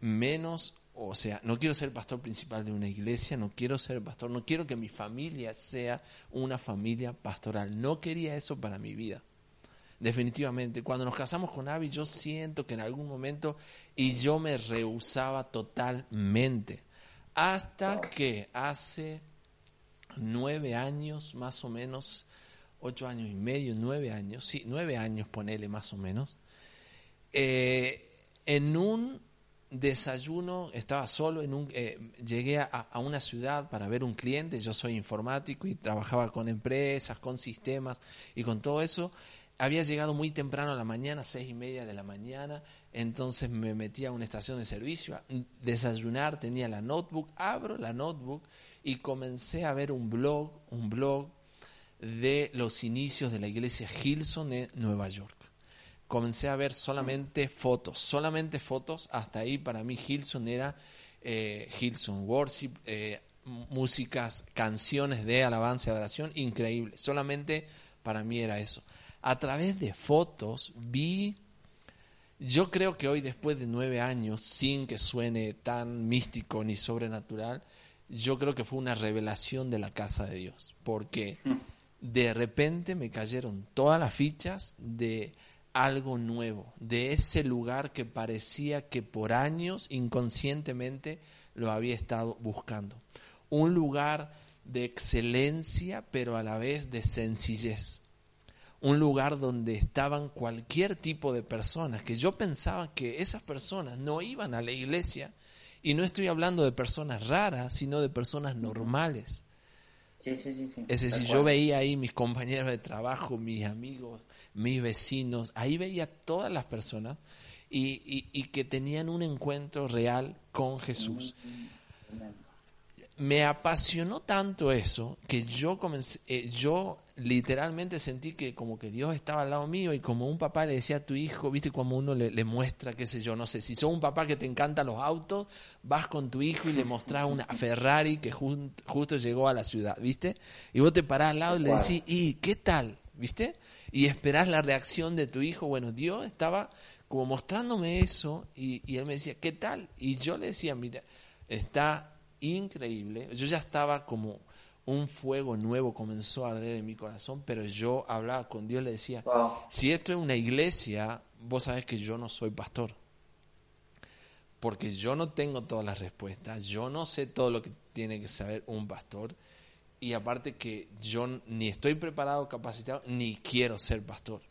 menos, o sea, no quiero ser pastor principal de una iglesia, no quiero ser pastor, no quiero que mi familia sea una familia pastoral. No quería eso para mi vida. definitivamente. Cuando nos casamos con Abby, yo siento que en algún momento, y yo me rehusaba totalmente, hasta que hace nueve años, más o menos, ocho años y medio, nueve años, sí, nueve años, ponele más o menos, eh, en un desayuno, estaba solo, en un, eh, llegué a, a, una ciudad para ver un cliente, yo soy informático y trabajaba con empresas, con sistemas y con todo eso. Había llegado muy temprano a la mañana, seis y media de la mañana, entonces me metí a una estación de servicio, a desayunar, tenía la notebook, abro la notebook y comencé a ver un blog, un blog de los inicios de la iglesia Hilson en Nueva York. Comencé a ver solamente fotos, solamente fotos. Hasta ahí para mí Hilson era eh, Hilson Worship, eh, músicas, canciones de alabanza y adoración, increíble. Solamente para mí era eso. A través de fotos vi, yo creo que hoy después de nueve años, sin que suene tan místico ni sobrenatural, yo creo que fue una revelación de la casa de Dios, porque hmm. De repente me cayeron todas las fichas de algo nuevo, de ese lugar que parecía que por años inconscientemente lo había estado buscando. Un lugar de excelencia, pero a la vez de sencillez. Un lugar donde estaban cualquier tipo de personas, que yo pensaba que esas personas no iban a la iglesia, y no estoy hablando de personas raras, sino de personas normales. Sí, sí, sí, Es decir, yo veía ahí mis compañeros de trabajo, mis amigos, mis vecinos, ahí veía todas las personas y, y, que tenían un encuentro real con Jesús. Me apasionó tanto eso que yo comencé, eh, yo literalmente sentí que como que Dios estaba al lado mío y como un papá le decía a tu hijo, viste como uno le, muestra, qué sé yo, no sé, si sos un papá que te encantan los autos, vas con tu hijo y le mostrás una Ferrari que justo llegó a la ciudad, viste, y vos te parás al lado y le decís, ¿y qué tal? ¿Viste? Y esperás la reacción de tu hijo, bueno, Dios estaba como mostrándome eso y, y él me decía, ¿qué tal? Y yo le decía, mira, está increíble, yo ya estaba como un fuego nuevo comenzó a arder en mi corazón, pero yo hablaba con Dios, le decía, si esto es una iglesia, vos sabés que yo no soy pastor, porque yo no tengo todas las respuestas, yo no sé todo lo que tiene que saber un pastor, y aparte que yo ni estoy preparado, capacitado, ni quiero ser pastor.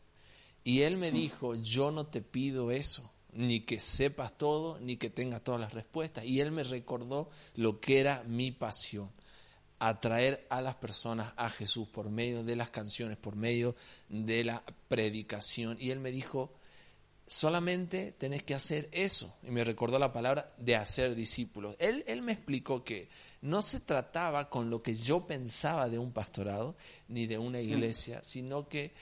Y él me mm. dijo, yo no te pido eso, ni que sepas todo, ni que tengas todas las respuestas. Y él me recordó lo que era mi pasión atraer a las personas a Jesús por medio de las canciones, por medio de la predicación. Y él me dijo, solamente tenés que hacer eso. Y me recordó la palabra de hacer discípulos. Él, él me explicó que no se trataba con lo que yo pensaba de un pastorado ni de una iglesia, sino que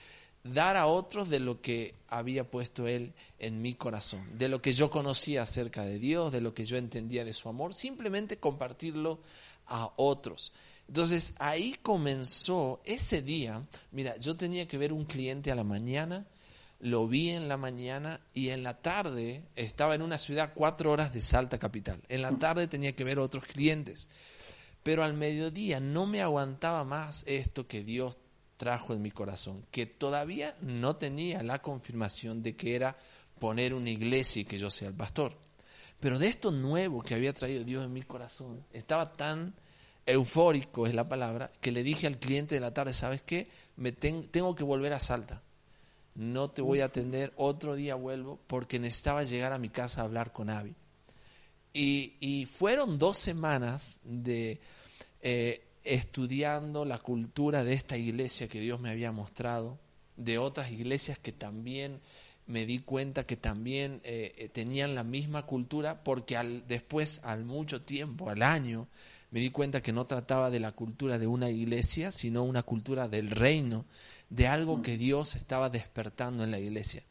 dar a otros de lo que había puesto Él en mi corazón, de lo que yo conocía acerca de Dios, de lo que yo entendía de su amor, simplemente compartirlo a otros. Entonces ahí comenzó ese día, mira, yo tenía que ver un cliente a la mañana, lo vi en la mañana y en la tarde estaba en una ciudad cuatro horas de Salta Capital. En la tarde tenía que ver otros clientes. Pero al mediodía no me aguantaba más esto que Dios trajo en mi corazón, que todavía no tenía la confirmación de que era poner una iglesia y que yo sea el pastor. Pero de esto nuevo que había traído Dios en mi corazón, estaba tan eufórico es la palabra, que le dije al cliente de la tarde, ¿sabes qué? Me tengo que volver a Salta. No te voy a atender, otro día vuelvo porque necesitaba llegar a mi casa a hablar con Avi. Y, fueron dos semanas de eh, estudiando la cultura de esta iglesia que Dios me había mostrado, de otras iglesias que también me di cuenta que también eh, eh, tenían la misma cultura, porque al, después, al mucho tiempo, al año, me di cuenta que no trataba de la cultura de una iglesia, sino una cultura del reino, de algo que Dios estaba despertando en la iglesia.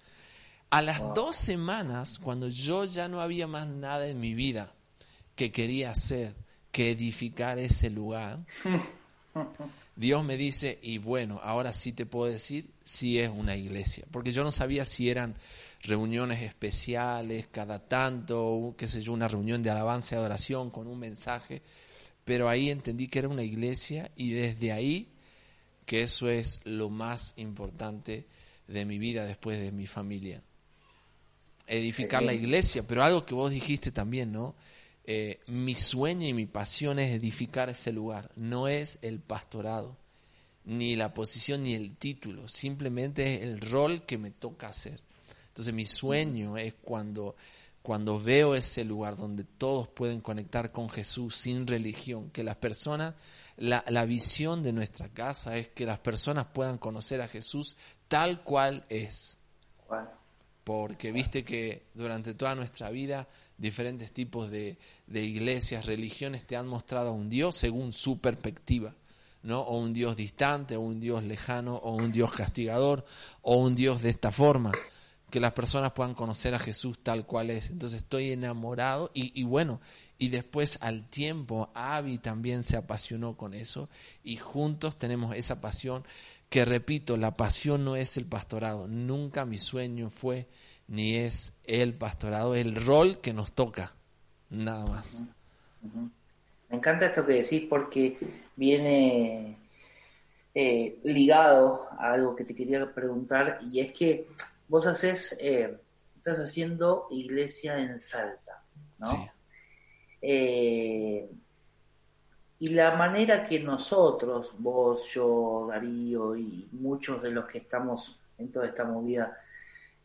A las dos semanas, cuando yo ya no había más nada en mi vida que quería hacer que edificar ese lugar, [LAUGHS] Dios me dice, y bueno, ahora sí te puedo decir si es una iglesia, porque yo no sabía si eran reuniones especiales, cada tanto, qué sé yo, una reunión de alabanza y adoración con un mensaje, pero ahí entendí que era una iglesia y desde ahí, que eso es lo más importante de mi vida después de mi familia. Edificar la iglesia, pero algo que vos dijiste también, ¿no? Eh, mi sueño y mi pasión es edificar ese lugar, no es el pastorado, ni la posición, ni el título, simplemente es el rol que me toca hacer. Entonces mi sueño es cuando, cuando veo ese lugar donde todos pueden conectar con Jesús sin religión, que las personas, la, la visión de nuestra casa es que las personas puedan conocer a Jesús tal cual es. Porque viste que durante toda nuestra vida diferentes tipos de, de, iglesias, religiones te han mostrado a un Dios según su perspectiva, ¿no? O un Dios distante, o un Dios lejano, o un Dios castigador, o un Dios de esta forma que las personas puedan conocer a Jesús tal cual es. Entonces estoy enamorado y, bueno, y después al tiempo Avi también se apasionó con eso y juntos tenemos esa pasión que repito, la pasión no es el pastorado, nunca mi sueño fue ni es el pastorado, el rol que nos toca, nada más. Me encanta esto que decís porque viene eh, ligado a algo que te quería preguntar y es que vos haces, eh, estás haciendo iglesia en Salta, ¿no? Sí. Eh, y la manera que nosotros, vos, yo, Darío y muchos de los que estamos en toda esta movida,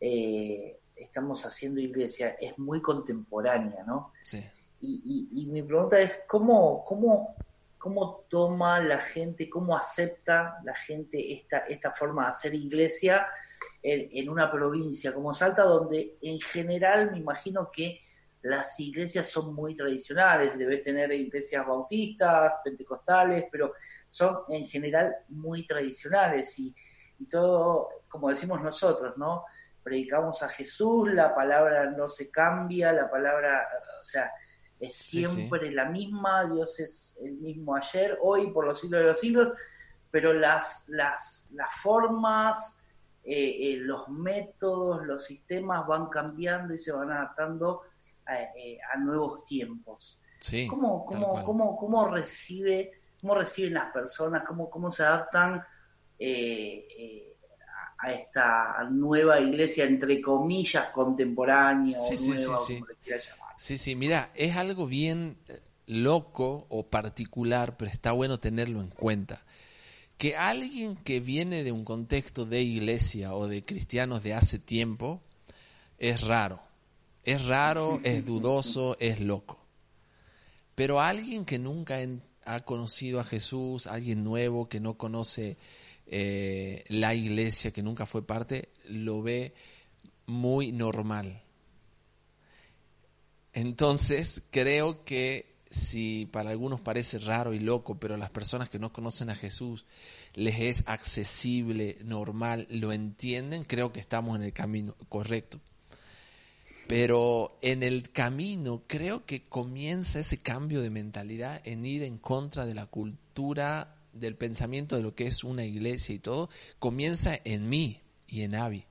eh, estamos haciendo iglesia, es muy contemporánea, ¿no? Sí. Y, y, mi pregunta es, ¿cómo, cómo, ¿cómo toma la gente, cómo acepta la gente esta, esta forma de hacer iglesia? En, una provincia como Salta, donde en general me imagino que las iglesias son muy tradicionales, debes tener iglesias bautistas, pentecostales, pero son en general muy tradicionales y, todo, como decimos nosotros, ¿no? Predicamos a Jesús, la palabra no se cambia, la palabra, o sea, es siempre la misma, Dios es el mismo ayer, hoy, por los siglos de los siglos, pero las, las, las formas, eh, eh, los métodos, los sistemas van cambiando y se van adaptando a, eh, nuevos tiempos. ¿Cómo, cómo, cómo, cómo, recibe, cómo reciben las personas, cómo, cómo se adaptan a esta nueva iglesia, entre comillas, contemporánea sí, sí, nueva, sí, Sí, sí, mira, es algo bien loco o particular, pero está bueno tenerlo en cuenta que alguien que viene de un contexto de iglesia o de cristianos de hace tiempo es raro. Es raro, es dudoso, es loco. Pero alguien que nunca ha conocido a Jesús, alguien nuevo que no conoce eh, la iglesia, que nunca fue parte, lo ve muy normal. Entonces creo que si para algunos parece raro y loco, pero a las personas que no conocen a Jesús les es accesible, normal, lo entienden, creo que estamos en el camino correcto. Pero en el camino creo que comienza ese cambio de mentalidad en ir en contra de la cultura, del pensamiento de lo que es una iglesia y todo, comienza en mí y en Avi.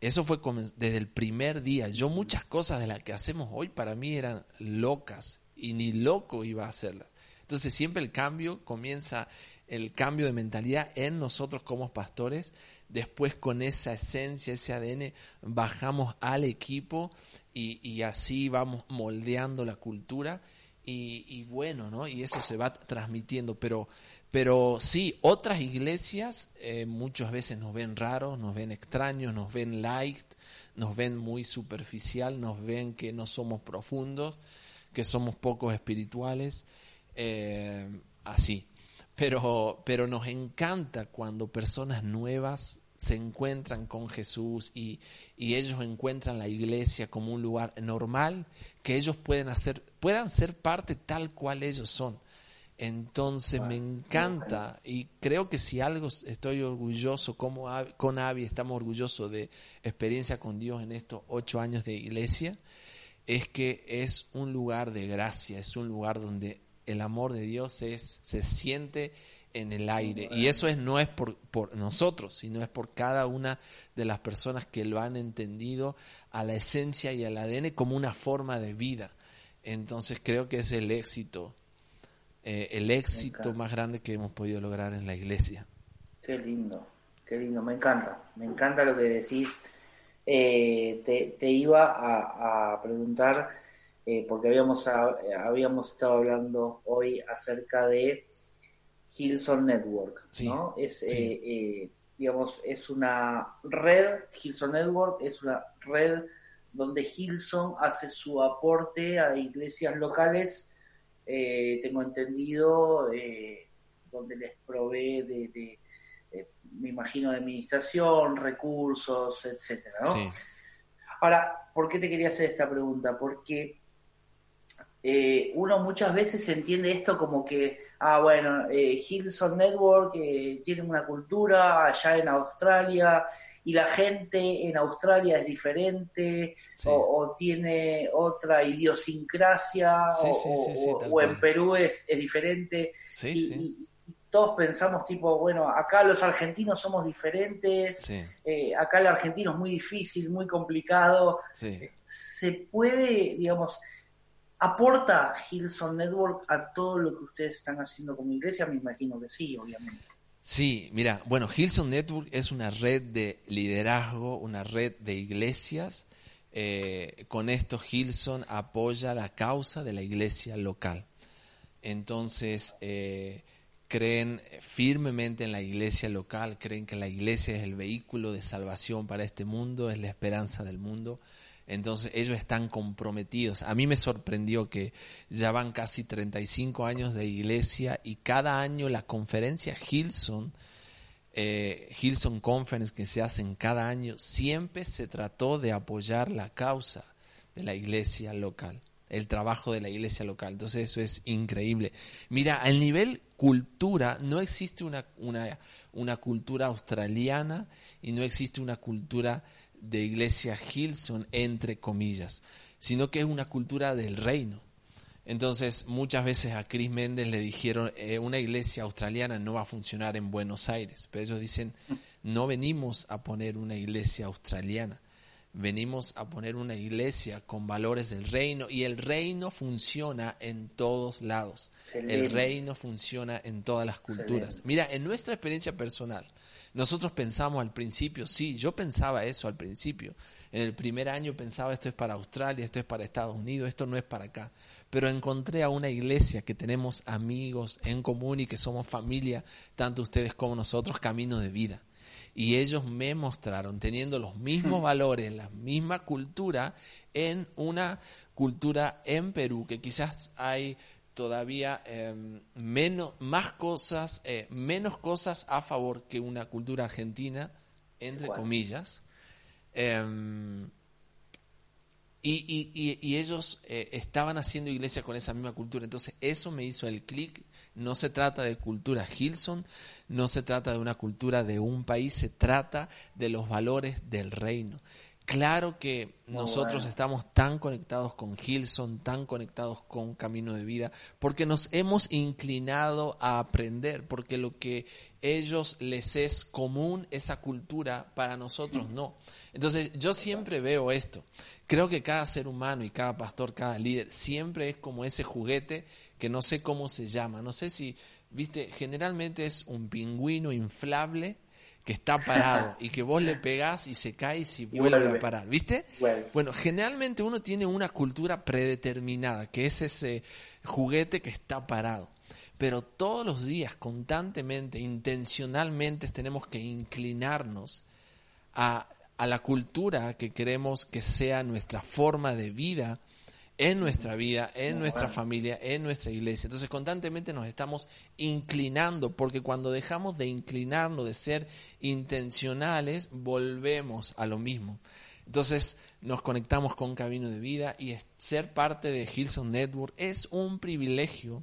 Eso fue desde el primer día. Yo muchas cosas de las que hacemos hoy para mí eran locas y ni loco iba a hacerlas. Entonces siempre el cambio comienza, el cambio de mentalidad en nosotros como pastores, después con esa esencia, ese ADN, bajamos al equipo y, así vamos moldeando la cultura y, bueno, ¿no? Y eso se va transmitiendo, pero, pero sí, otras iglesias eh, muchas veces nos ven raros, nos ven extraños, nos ven light, nos ven muy superficial, nos ven que no somos profundos, que somos pocos espirituales, eh, así. Pero, pero nos encanta cuando personas nuevas se encuentran con Jesús y, y, ellos encuentran la iglesia como un lugar normal que ellos pueden hacer, puedan ser parte tal cual ellos son. Entonces me encanta y creo que si algo estoy orgulloso, como con Avi estamos orgullosos de experiencia con Dios en estos ocho años de iglesia, es que es un lugar de gracia, es un lugar donde el amor de Dios es, se siente en el aire. Y eso es, no es por, por nosotros, sino es por cada una de las personas que lo han entendido a la esencia y al ADN como una forma de vida. Entonces creo que es el éxito, eh, el éxito más grande que hemos podido lograr en la iglesia. Qué lindo, qué lindo, me encanta, me encanta lo que decís. Eh, te, iba a, preguntar, eh, porque habíamos, habíamos estado hablando hoy acerca de Hilson Network, ¿no? Es, eh, digamos, es una red, Hilson Network es una red donde Hilson hace su aporte a iglesias locales, tengo entendido, donde les provee de me imagino, de administración, recursos, etcétera, ¿no? Ahora, ¿por qué te quería hacer esta pregunta? Porque eh, uno muchas veces entiende esto como que, ah, bueno, eh, Hilson Network eh, tiene una cultura allá en Australia y la gente en Australia es diferente o, tiene otra idiosincrasia o, en Perú es, es diferente. Y, todos pensamos tipo, bueno, acá los argentinos somos diferentes, eh, acá el argentino es muy difícil, muy complicado. Se puede, digamos, aporta Hilson Network a todo lo que ustedes están haciendo como iglesia, me imagino que sí, obviamente. Sí, mira, bueno, Hilson Network es una red de liderazgo, una red de iglesias. Eh, con esto Hilson apoya la causa de la iglesia local. Entonces, eh, creen firmemente en la iglesia local, creen que la iglesia es el vehículo de salvación para este mundo, es la esperanza del mundo. Entonces ellos están comprometidos. A mí me sorprendió que ya van casi 35 años de iglesia y cada año la conferencia Hilson, eh, Hilson Conference que se hacen cada año, siempre se trató de apoyar la causa de la iglesia local el trabajo de la iglesia local. Entonces eso es increíble. Mira, al nivel cultura, no existe una, una, cultura australiana y no existe una cultura de iglesia Hilson, entre comillas, sino que es una cultura del reino. Entonces, muchas veces a Chris Méndez le dijeron, eh, una iglesia australiana no va a funcionar en Buenos Aires, pero ellos dicen, no venimos a poner una iglesia australiana, venimos a poner una iglesia con valores del reino y el reino funciona en todos lados. El reino funciona en todas las culturas. Mira, en nuestra experiencia personal, nosotros pensamos al principio, sí, yo pensaba eso al principio. En el primer año pensaba esto es para Australia, esto es para Estados Unidos, esto no es para acá. Pero encontré a una iglesia que tenemos amigos en común y que somos familia, tanto ustedes como nosotros, camino de vida y ellos me mostraron teniendo los mismos hmm. valores, la misma cultura en una cultura en Perú que quizás hay todavía em, menos más cosas eh, menos cosas a favor que una cultura argentina entre comillas. Em, y, y, y, ellos eh, estaban haciendo iglesia con esa misma cultura. Entonces eso me hizo el clic. No se trata de cultura Hilson, no se trata de una cultura de un país, se trata de los valores del reino. Claro que nosotros estamos tan conectados con Hilson, tan conectados con Camino de Vida, porque nos hemos inclinado a aprender, porque lo que ellos les es común, esa cultura, para nosotros no. Entonces yo siempre veo esto. Creo que cada ser humano y cada pastor, cada líder, siempre es como ese juguete que no sé cómo se llama. No sé si, viste, generalmente es un pingüino inflable que está parado [LAUGHS] y que vos le pegás y se cae y se vuelve, a parar, ¿viste? Bueno, generalmente uno tiene una cultura predeterminada, que es ese juguete que está parado. Pero todos los días, constantemente, intencionalmente, tenemos que inclinarnos a, a la cultura que queremos que sea nuestra forma de vida en nuestra vida, en nuestra familia, en nuestra iglesia. Entonces constantemente nos estamos inclinando, porque cuando dejamos de inclinarnos, de ser intencionales, volvemos a lo mismo. Entonces nos conectamos con Camino de Vida y ser parte de Hilson Network es un privilegio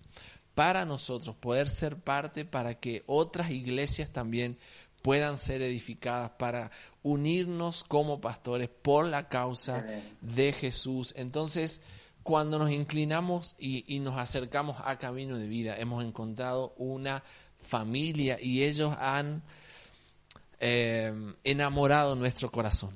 para nosotros poder ser parte para que otras iglesias también puedan ser edificadas para unirnos como pastores por la causa de Jesús. Entonces, cuando nos inclinamos y, nos acercamos a Camino de Vida, hemos encontrado una familia y ellos han eh, enamorado nuestro corazón.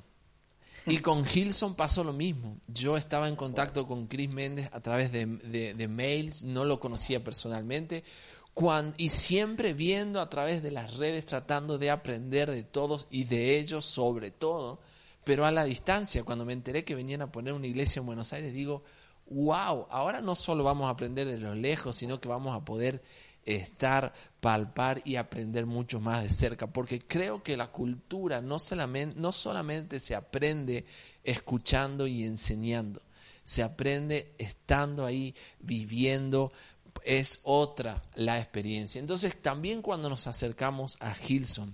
Y con [LAUGHS] Gilson pasó lo mismo. Yo estaba en contacto con Chris Méndez a través de, de, mails, no lo conocía personalmente. y siempre viendo a través de las redes, tratando de aprender de todos y de ellos sobre todo, pero a la distancia. Cuando me enteré que venían a poner una iglesia en Buenos Aires, digo, wow, ahora no solo vamos a aprender de lo lejos, sino que vamos a poder estar, palpar y aprender mucho más de cerca, porque creo que la cultura no solamente, no solamente se aprende escuchando y enseñando, se aprende estando ahí, viviendo, es otra la experiencia. Entonces también cuando nos acercamos a Hilson,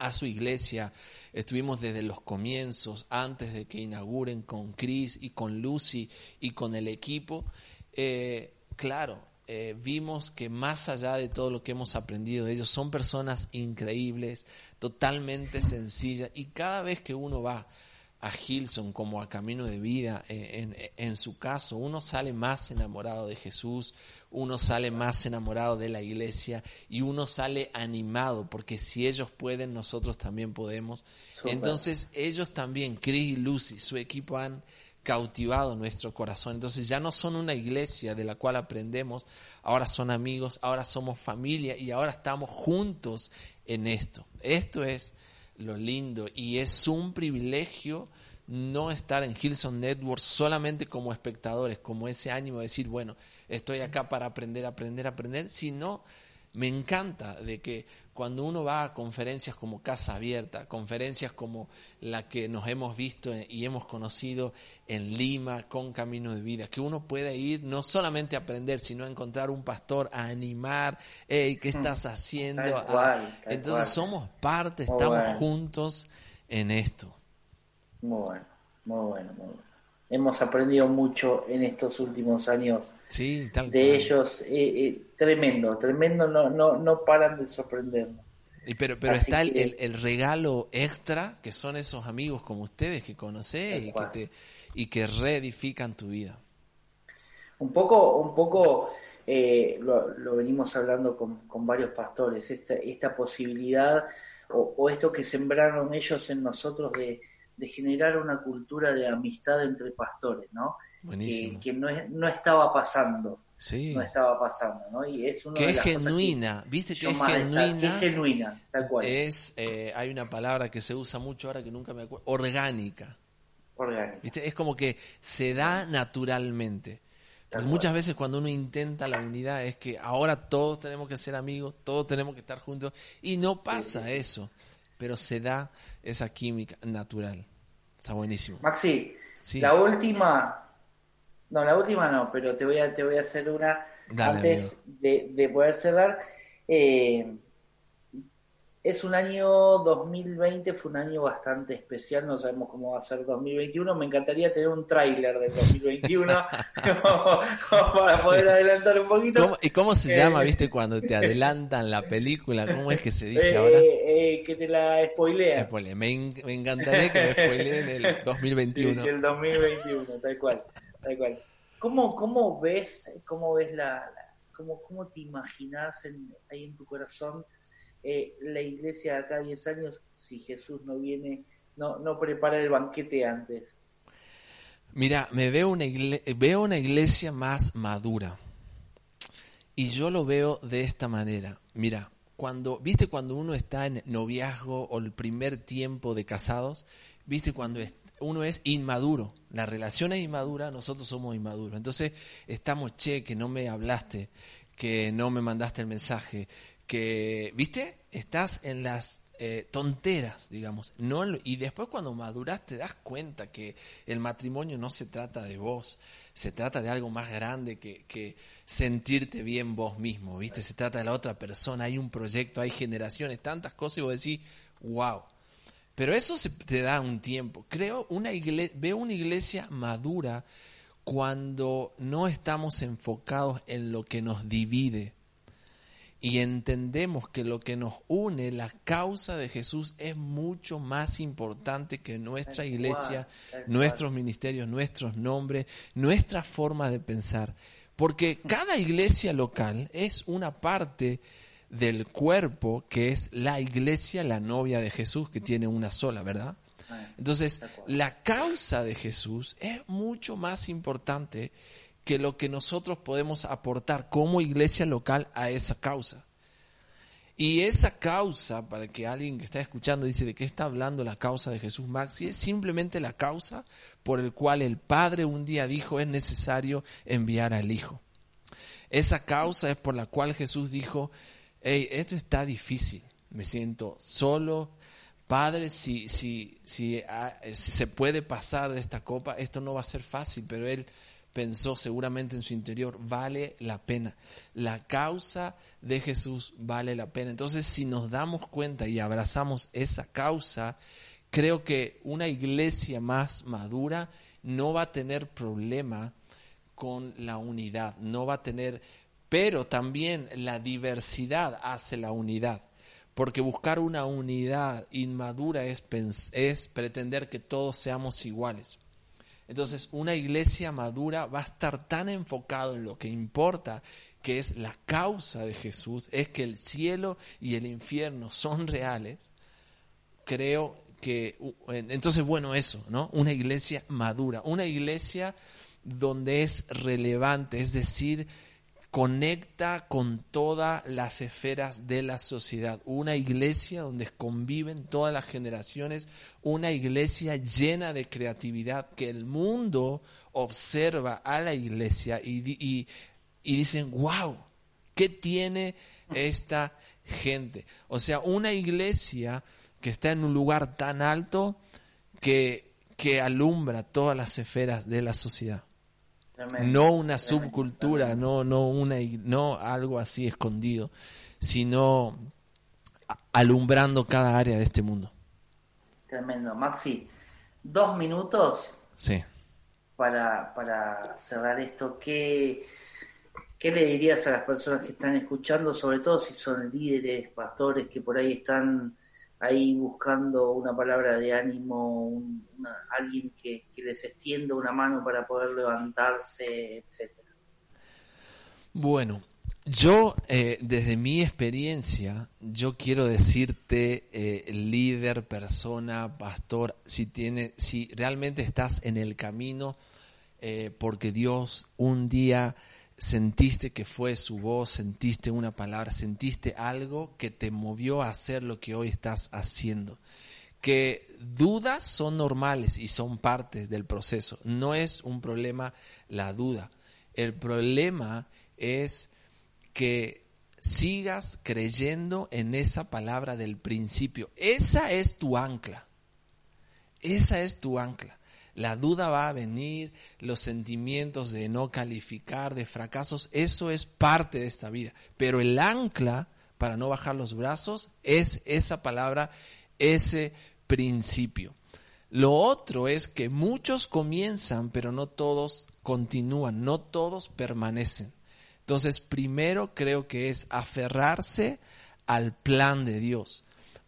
a su iglesia, estuvimos desde los comienzos, antes de que inauguren con Chris y con Lucy y con el equipo, eh, claro, eh, vimos que más allá de todo lo que hemos aprendido de ellos, son personas increíbles, totalmente sencillas, y cada vez que uno va a Hilson como a camino de vida, eh, en, su caso, uno sale más enamorado de Jesús, uno sale más enamorado de la iglesia y uno sale animado, porque si ellos pueden, nosotros también podemos. Entonces ellos también, Chris y Lucy, su equipo han cautivado nuestro corazón. Entonces ya no son una iglesia de la cual aprendemos, ahora son amigos, ahora somos familia y ahora estamos juntos en esto. Esto es lo lindo y es un privilegio no estar en Hilson Network solamente como espectadores, como ese ánimo de decir, bueno, estoy acá para aprender, aprender, aprender, sino me encanta de que cuando uno va a conferencias como Casa Abierta, conferencias como la que nos hemos visto y hemos conocido en Lima con Camino de Vida, que uno puede ir no solamente a aprender, sino a encontrar un pastor, a animar, hey, ¿qué hmm. estás haciendo? Entonces somos parte, estamos juntos en esto. Muy bueno, muy bueno, muy bueno. Hemos aprendido mucho en estos últimos años sí, tal de ellos. Eh, eh, tremendo, tremendo, no, no, no paran de sorprendernos. Y pero pero está el, el, regalo extra, que son esos amigos como ustedes que conocés y que, te, y que reedifican tu vida. Un poco, un poco eh, lo, venimos hablando con, con varios pastores, esta, esta posibilidad o, o esto que sembraron ellos en nosotros de, de generar una cultura de amistad entre pastores, ¿no? Buenísimo. Que, no, no, estaba pasando. Sí. No estaba pasando, ¿no? Y es una que es genuina, ¿viste? Que es genuina. es genuina, tal cual. Es, eh, hay una palabra que se usa mucho ahora que nunca me acuerdo, orgánica. Orgánica. ¿Viste? Es como que se da naturalmente. muchas veces cuando uno intenta la unidad es que ahora todos tenemos que ser amigos, todos tenemos que estar juntos y no pasa eso, pero se da esa química natural. Está buenísimo. Maxi, la última, no, la última no, pero te voy a, te voy a hacer una antes de, poder cerrar. Eh, es un año 2020, fue un año bastante especial, no sabemos cómo va a ser 2021. Me encantaría tener un tráiler del 2021 [LAUGHS] [LAUGHS] para poder adelantar un poquito. ¿Y cómo se llama, eh, viste, cuando te adelantan la película? ¿Cómo es que se dice ahora? Eh, que te la spoilea. Me, encantaría que me spoileen el [LAUGHS] 2021. Sí, el 2021, tal cual, tal cual. ¿Cómo, cómo ves, cómo ves la, cómo, cómo te imaginas ahí en tu corazón eh, la iglesia de acá a 10 años si Jesús no viene, no, no prepara el banquete antes? Mira, me veo una, veo una iglesia más madura. Y yo lo veo de esta manera. Mira, cuando, viste cuando uno está en noviazgo o el primer tiempo de casados, viste cuando uno es inmaduro, la relación es inmadura, nosotros somos inmaduros. Entonces estamos, che, que no me hablaste, que no me mandaste el mensaje, que, ¿viste? Estás en las eh, tonteras, digamos. No, y después cuando maduras te das cuenta que el matrimonio no se trata de vos, se trata de algo más grande que, sentirte bien vos mismo, ¿viste? Se trata de la otra persona, hay un proyecto, hay generaciones, tantas cosas y vos decís, wow. Pero eso se te da un tiempo. Creo una iglesia, veo una iglesia madura cuando no estamos enfocados en lo que nos divide, y entendemos que lo que nos une, la causa de Jesús, es mucho más importante que nuestra iglesia, nuestros ministerios, nuestros nombres, nuestra forma de pensar. Porque cada iglesia local es una parte del cuerpo que es la iglesia, la novia de Jesús, que tiene una sola, ¿verdad? Entonces, la causa de Jesús es mucho más importante que lo que nosotros podemos aportar como iglesia local a esa causa. Y esa causa, para que alguien que está escuchando dice de qué está hablando la causa de Jesús Maxi, es simplemente la causa por el cual el Padre un día dijo es necesario enviar al Hijo. Esa causa es por la cual Jesús dijo, hey, esto está difícil, me siento solo, Padre, si, si, si, ah, si se puede pasar de esta copa, esto no va a ser fácil, pero Él pensó seguramente en su interior, vale la pena. La causa de Jesús vale la pena. Entonces, si nos damos cuenta y abrazamos esa causa, creo que una iglesia más madura no va a tener problema con la unidad, no va a tener, pero también la diversidad hace la unidad. Porque buscar una unidad inmadura es, pretender que todos seamos iguales. Entonces, una iglesia madura va a estar tan enfocado en lo que importa, que es la causa de Jesús, es que el cielo y el infierno son reales. Creo que, entonces, bueno, eso, ¿no? Una iglesia madura, una iglesia donde es relevante, es decir, conecta con todas las esferas de la sociedad. Una iglesia donde conviven todas las generaciones, una iglesia llena de creatividad, que el mundo observa a la iglesia y, dicen, wow, ¿qué tiene esta gente? O sea, una iglesia que está en un lugar tan alto que, que alumbra todas las esferas de la sociedad no una subcultura, no, no, una, no algo así escondido, sino alumbrando cada área de este mundo. Tremendo. Maxi, dos minutos sí. para, para cerrar esto. ¿Qué, ¿Qué le dirías a las personas que están escuchando, sobre todo si son líderes, pastores, que por ahí están ahí buscando una palabra de ánimo, alguien que, les extienda una mano para poder levantarse, etcétera. Bueno, yo eh, desde mi experiencia, yo quiero decirte, eh, líder, persona, pastor, si tiene, si realmente estás en el camino, eh, porque Dios un día sentiste que fue su voz, sentiste una palabra, sentiste algo que te movió a hacer lo que hoy estás haciendo. Que dudas son normales y son partes del proceso. No es un problema la duda. El problema es que sigas creyendo en esa palabra del principio. Esa es tu ancla. Esa es tu ancla. La duda va a venir, los sentimientos de no calificar, de fracasos, eso es parte de esta vida. Pero el ancla para no bajar los brazos es esa palabra, ese principio. Lo otro es que muchos comienzan, pero no todos continúan, no todos permanecen. Entonces, primero creo que es aferrarse al plan de Dios.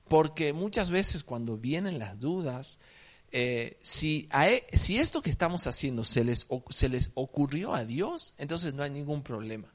Porque muchas veces cuando vienen las dudas, eh, si, e, si esto que estamos haciendo se les, se les ocurrió a Dios, entonces no hay ningún problema.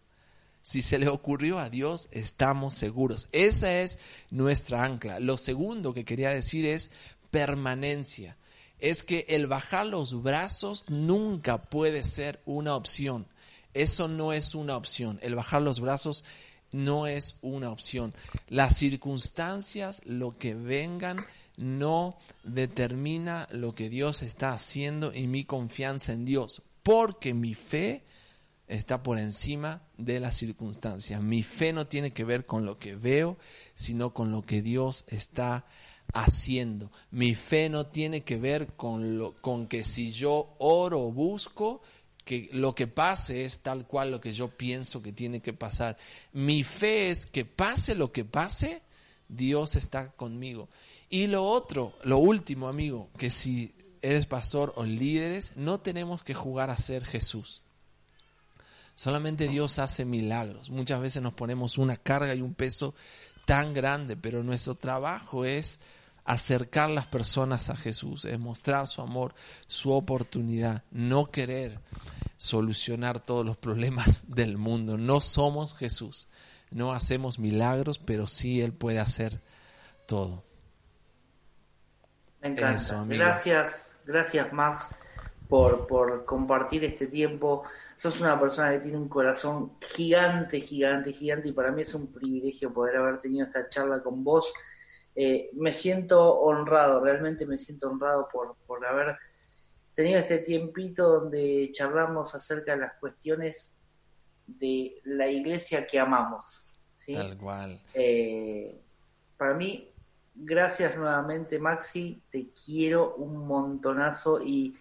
Si se le ocurrió a Dios, estamos seguros. Esa es nuestra ancla. Lo segundo que quería decir es permanencia. Es que el bajar los brazos nunca puede ser una opción. Eso no es una opción. El bajar los brazos no es una opción. Las circunstancias, lo que vengan, no determina lo que Dios está haciendo y mi confianza en Dios, porque mi fe está por encima de las circunstancias. Mi fe no tiene que ver con lo que veo, sino con lo que Dios está haciendo. Mi fe no tiene que ver con lo con que si yo oro o busco que lo que pase es tal cual lo que yo pienso que tiene que pasar. Mi fe es que pase lo que pase, Dios está conmigo. Y lo otro, lo último, amigo, que si eres pastor o líderes, no tenemos que jugar a ser Jesús. Solamente Dios hace milagros. Muchas veces nos ponemos una carga y un peso tan grande, pero nuestro trabajo es acercar las personas a Jesús, es mostrar su amor, su oportunidad, no querer solucionar todos los problemas [LAUGHS] del mundo. No somos Jesús, no hacemos milagros, pero sí Él puede hacer todo. Me encanta. gracias, gracias Max por, por compartir este tiempo. sos una persona que tiene un corazón gigante, gigante, gigante y para mí es un privilegio poder haber tenido esta charla con vos. Eh, me siento honrado, realmente me siento honrado por, por haber tenido este tiempito donde charlamos acerca de las cuestiones de la iglesia que amamos. Tal cual. Eh, para mí, gracias nuevamente Maxi, te quiero un montonazo y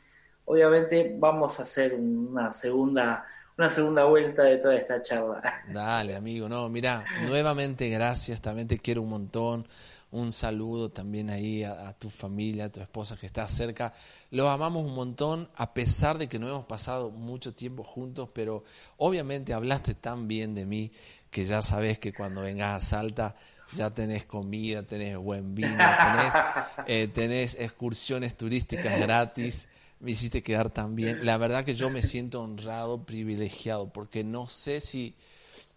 obviamente vamos a hacer una segunda una segunda vuelta de toda esta charla. [LAUGHS] Dale, amigo, no, mira, nuevamente gracias, también te quiero un montón. Un saludo también ahí a, tu familia, a tu esposa que está cerca. Los amamos un montón, a pesar de que no hemos pasado mucho tiempo juntos, pero obviamente hablaste tan bien de mí que ya sabes que cuando vengas a Salta ya tenés comida, tenés buen vino, tenés, [LAUGHS] eh, tenés excursiones turísticas gratis me hiciste quedar tan bien. La verdad que yo me siento honrado, privilegiado, porque no sé si,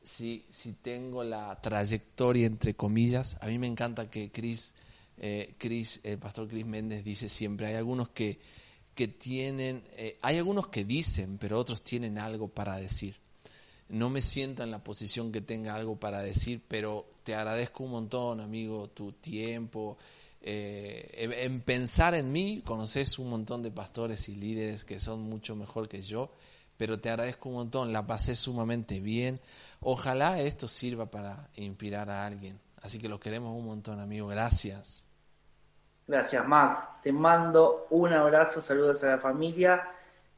si, si tengo la trayectoria, entre comillas. A mí me encanta que Chris, eh, Chris el pastor Chris Méndez dice siempre, hay algunos que, que tienen, eh, hay algunos que dicen, pero otros tienen algo para decir. No me siento en la posición que tenga algo para decir, pero te agradezco un montón, amigo, tu tiempo, eh, en pensar en mí, conoces un montón de pastores y líderes que son mucho mejor que yo, pero te agradezco un montón, la pasé sumamente bien. Ojalá esto sirva para inspirar a alguien. Así que los queremos un montón, amigo. Gracias. Gracias, Max. Te mando un abrazo, saludos a la familia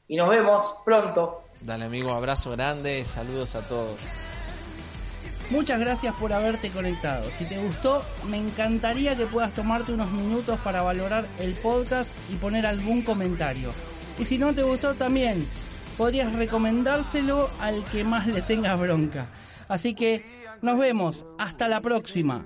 y nos vemos pronto. Dale, amigo, abrazo grande, saludos a todos. Muchas gracias por haberte conectado. Si te gustó, me encantaría que puedas tomarte unos minutos para valorar el podcast y poner algún comentario. Y si no te gustó también, podrías recomendárselo al que más le tenga bronca. Así que nos vemos. Hasta la próxima.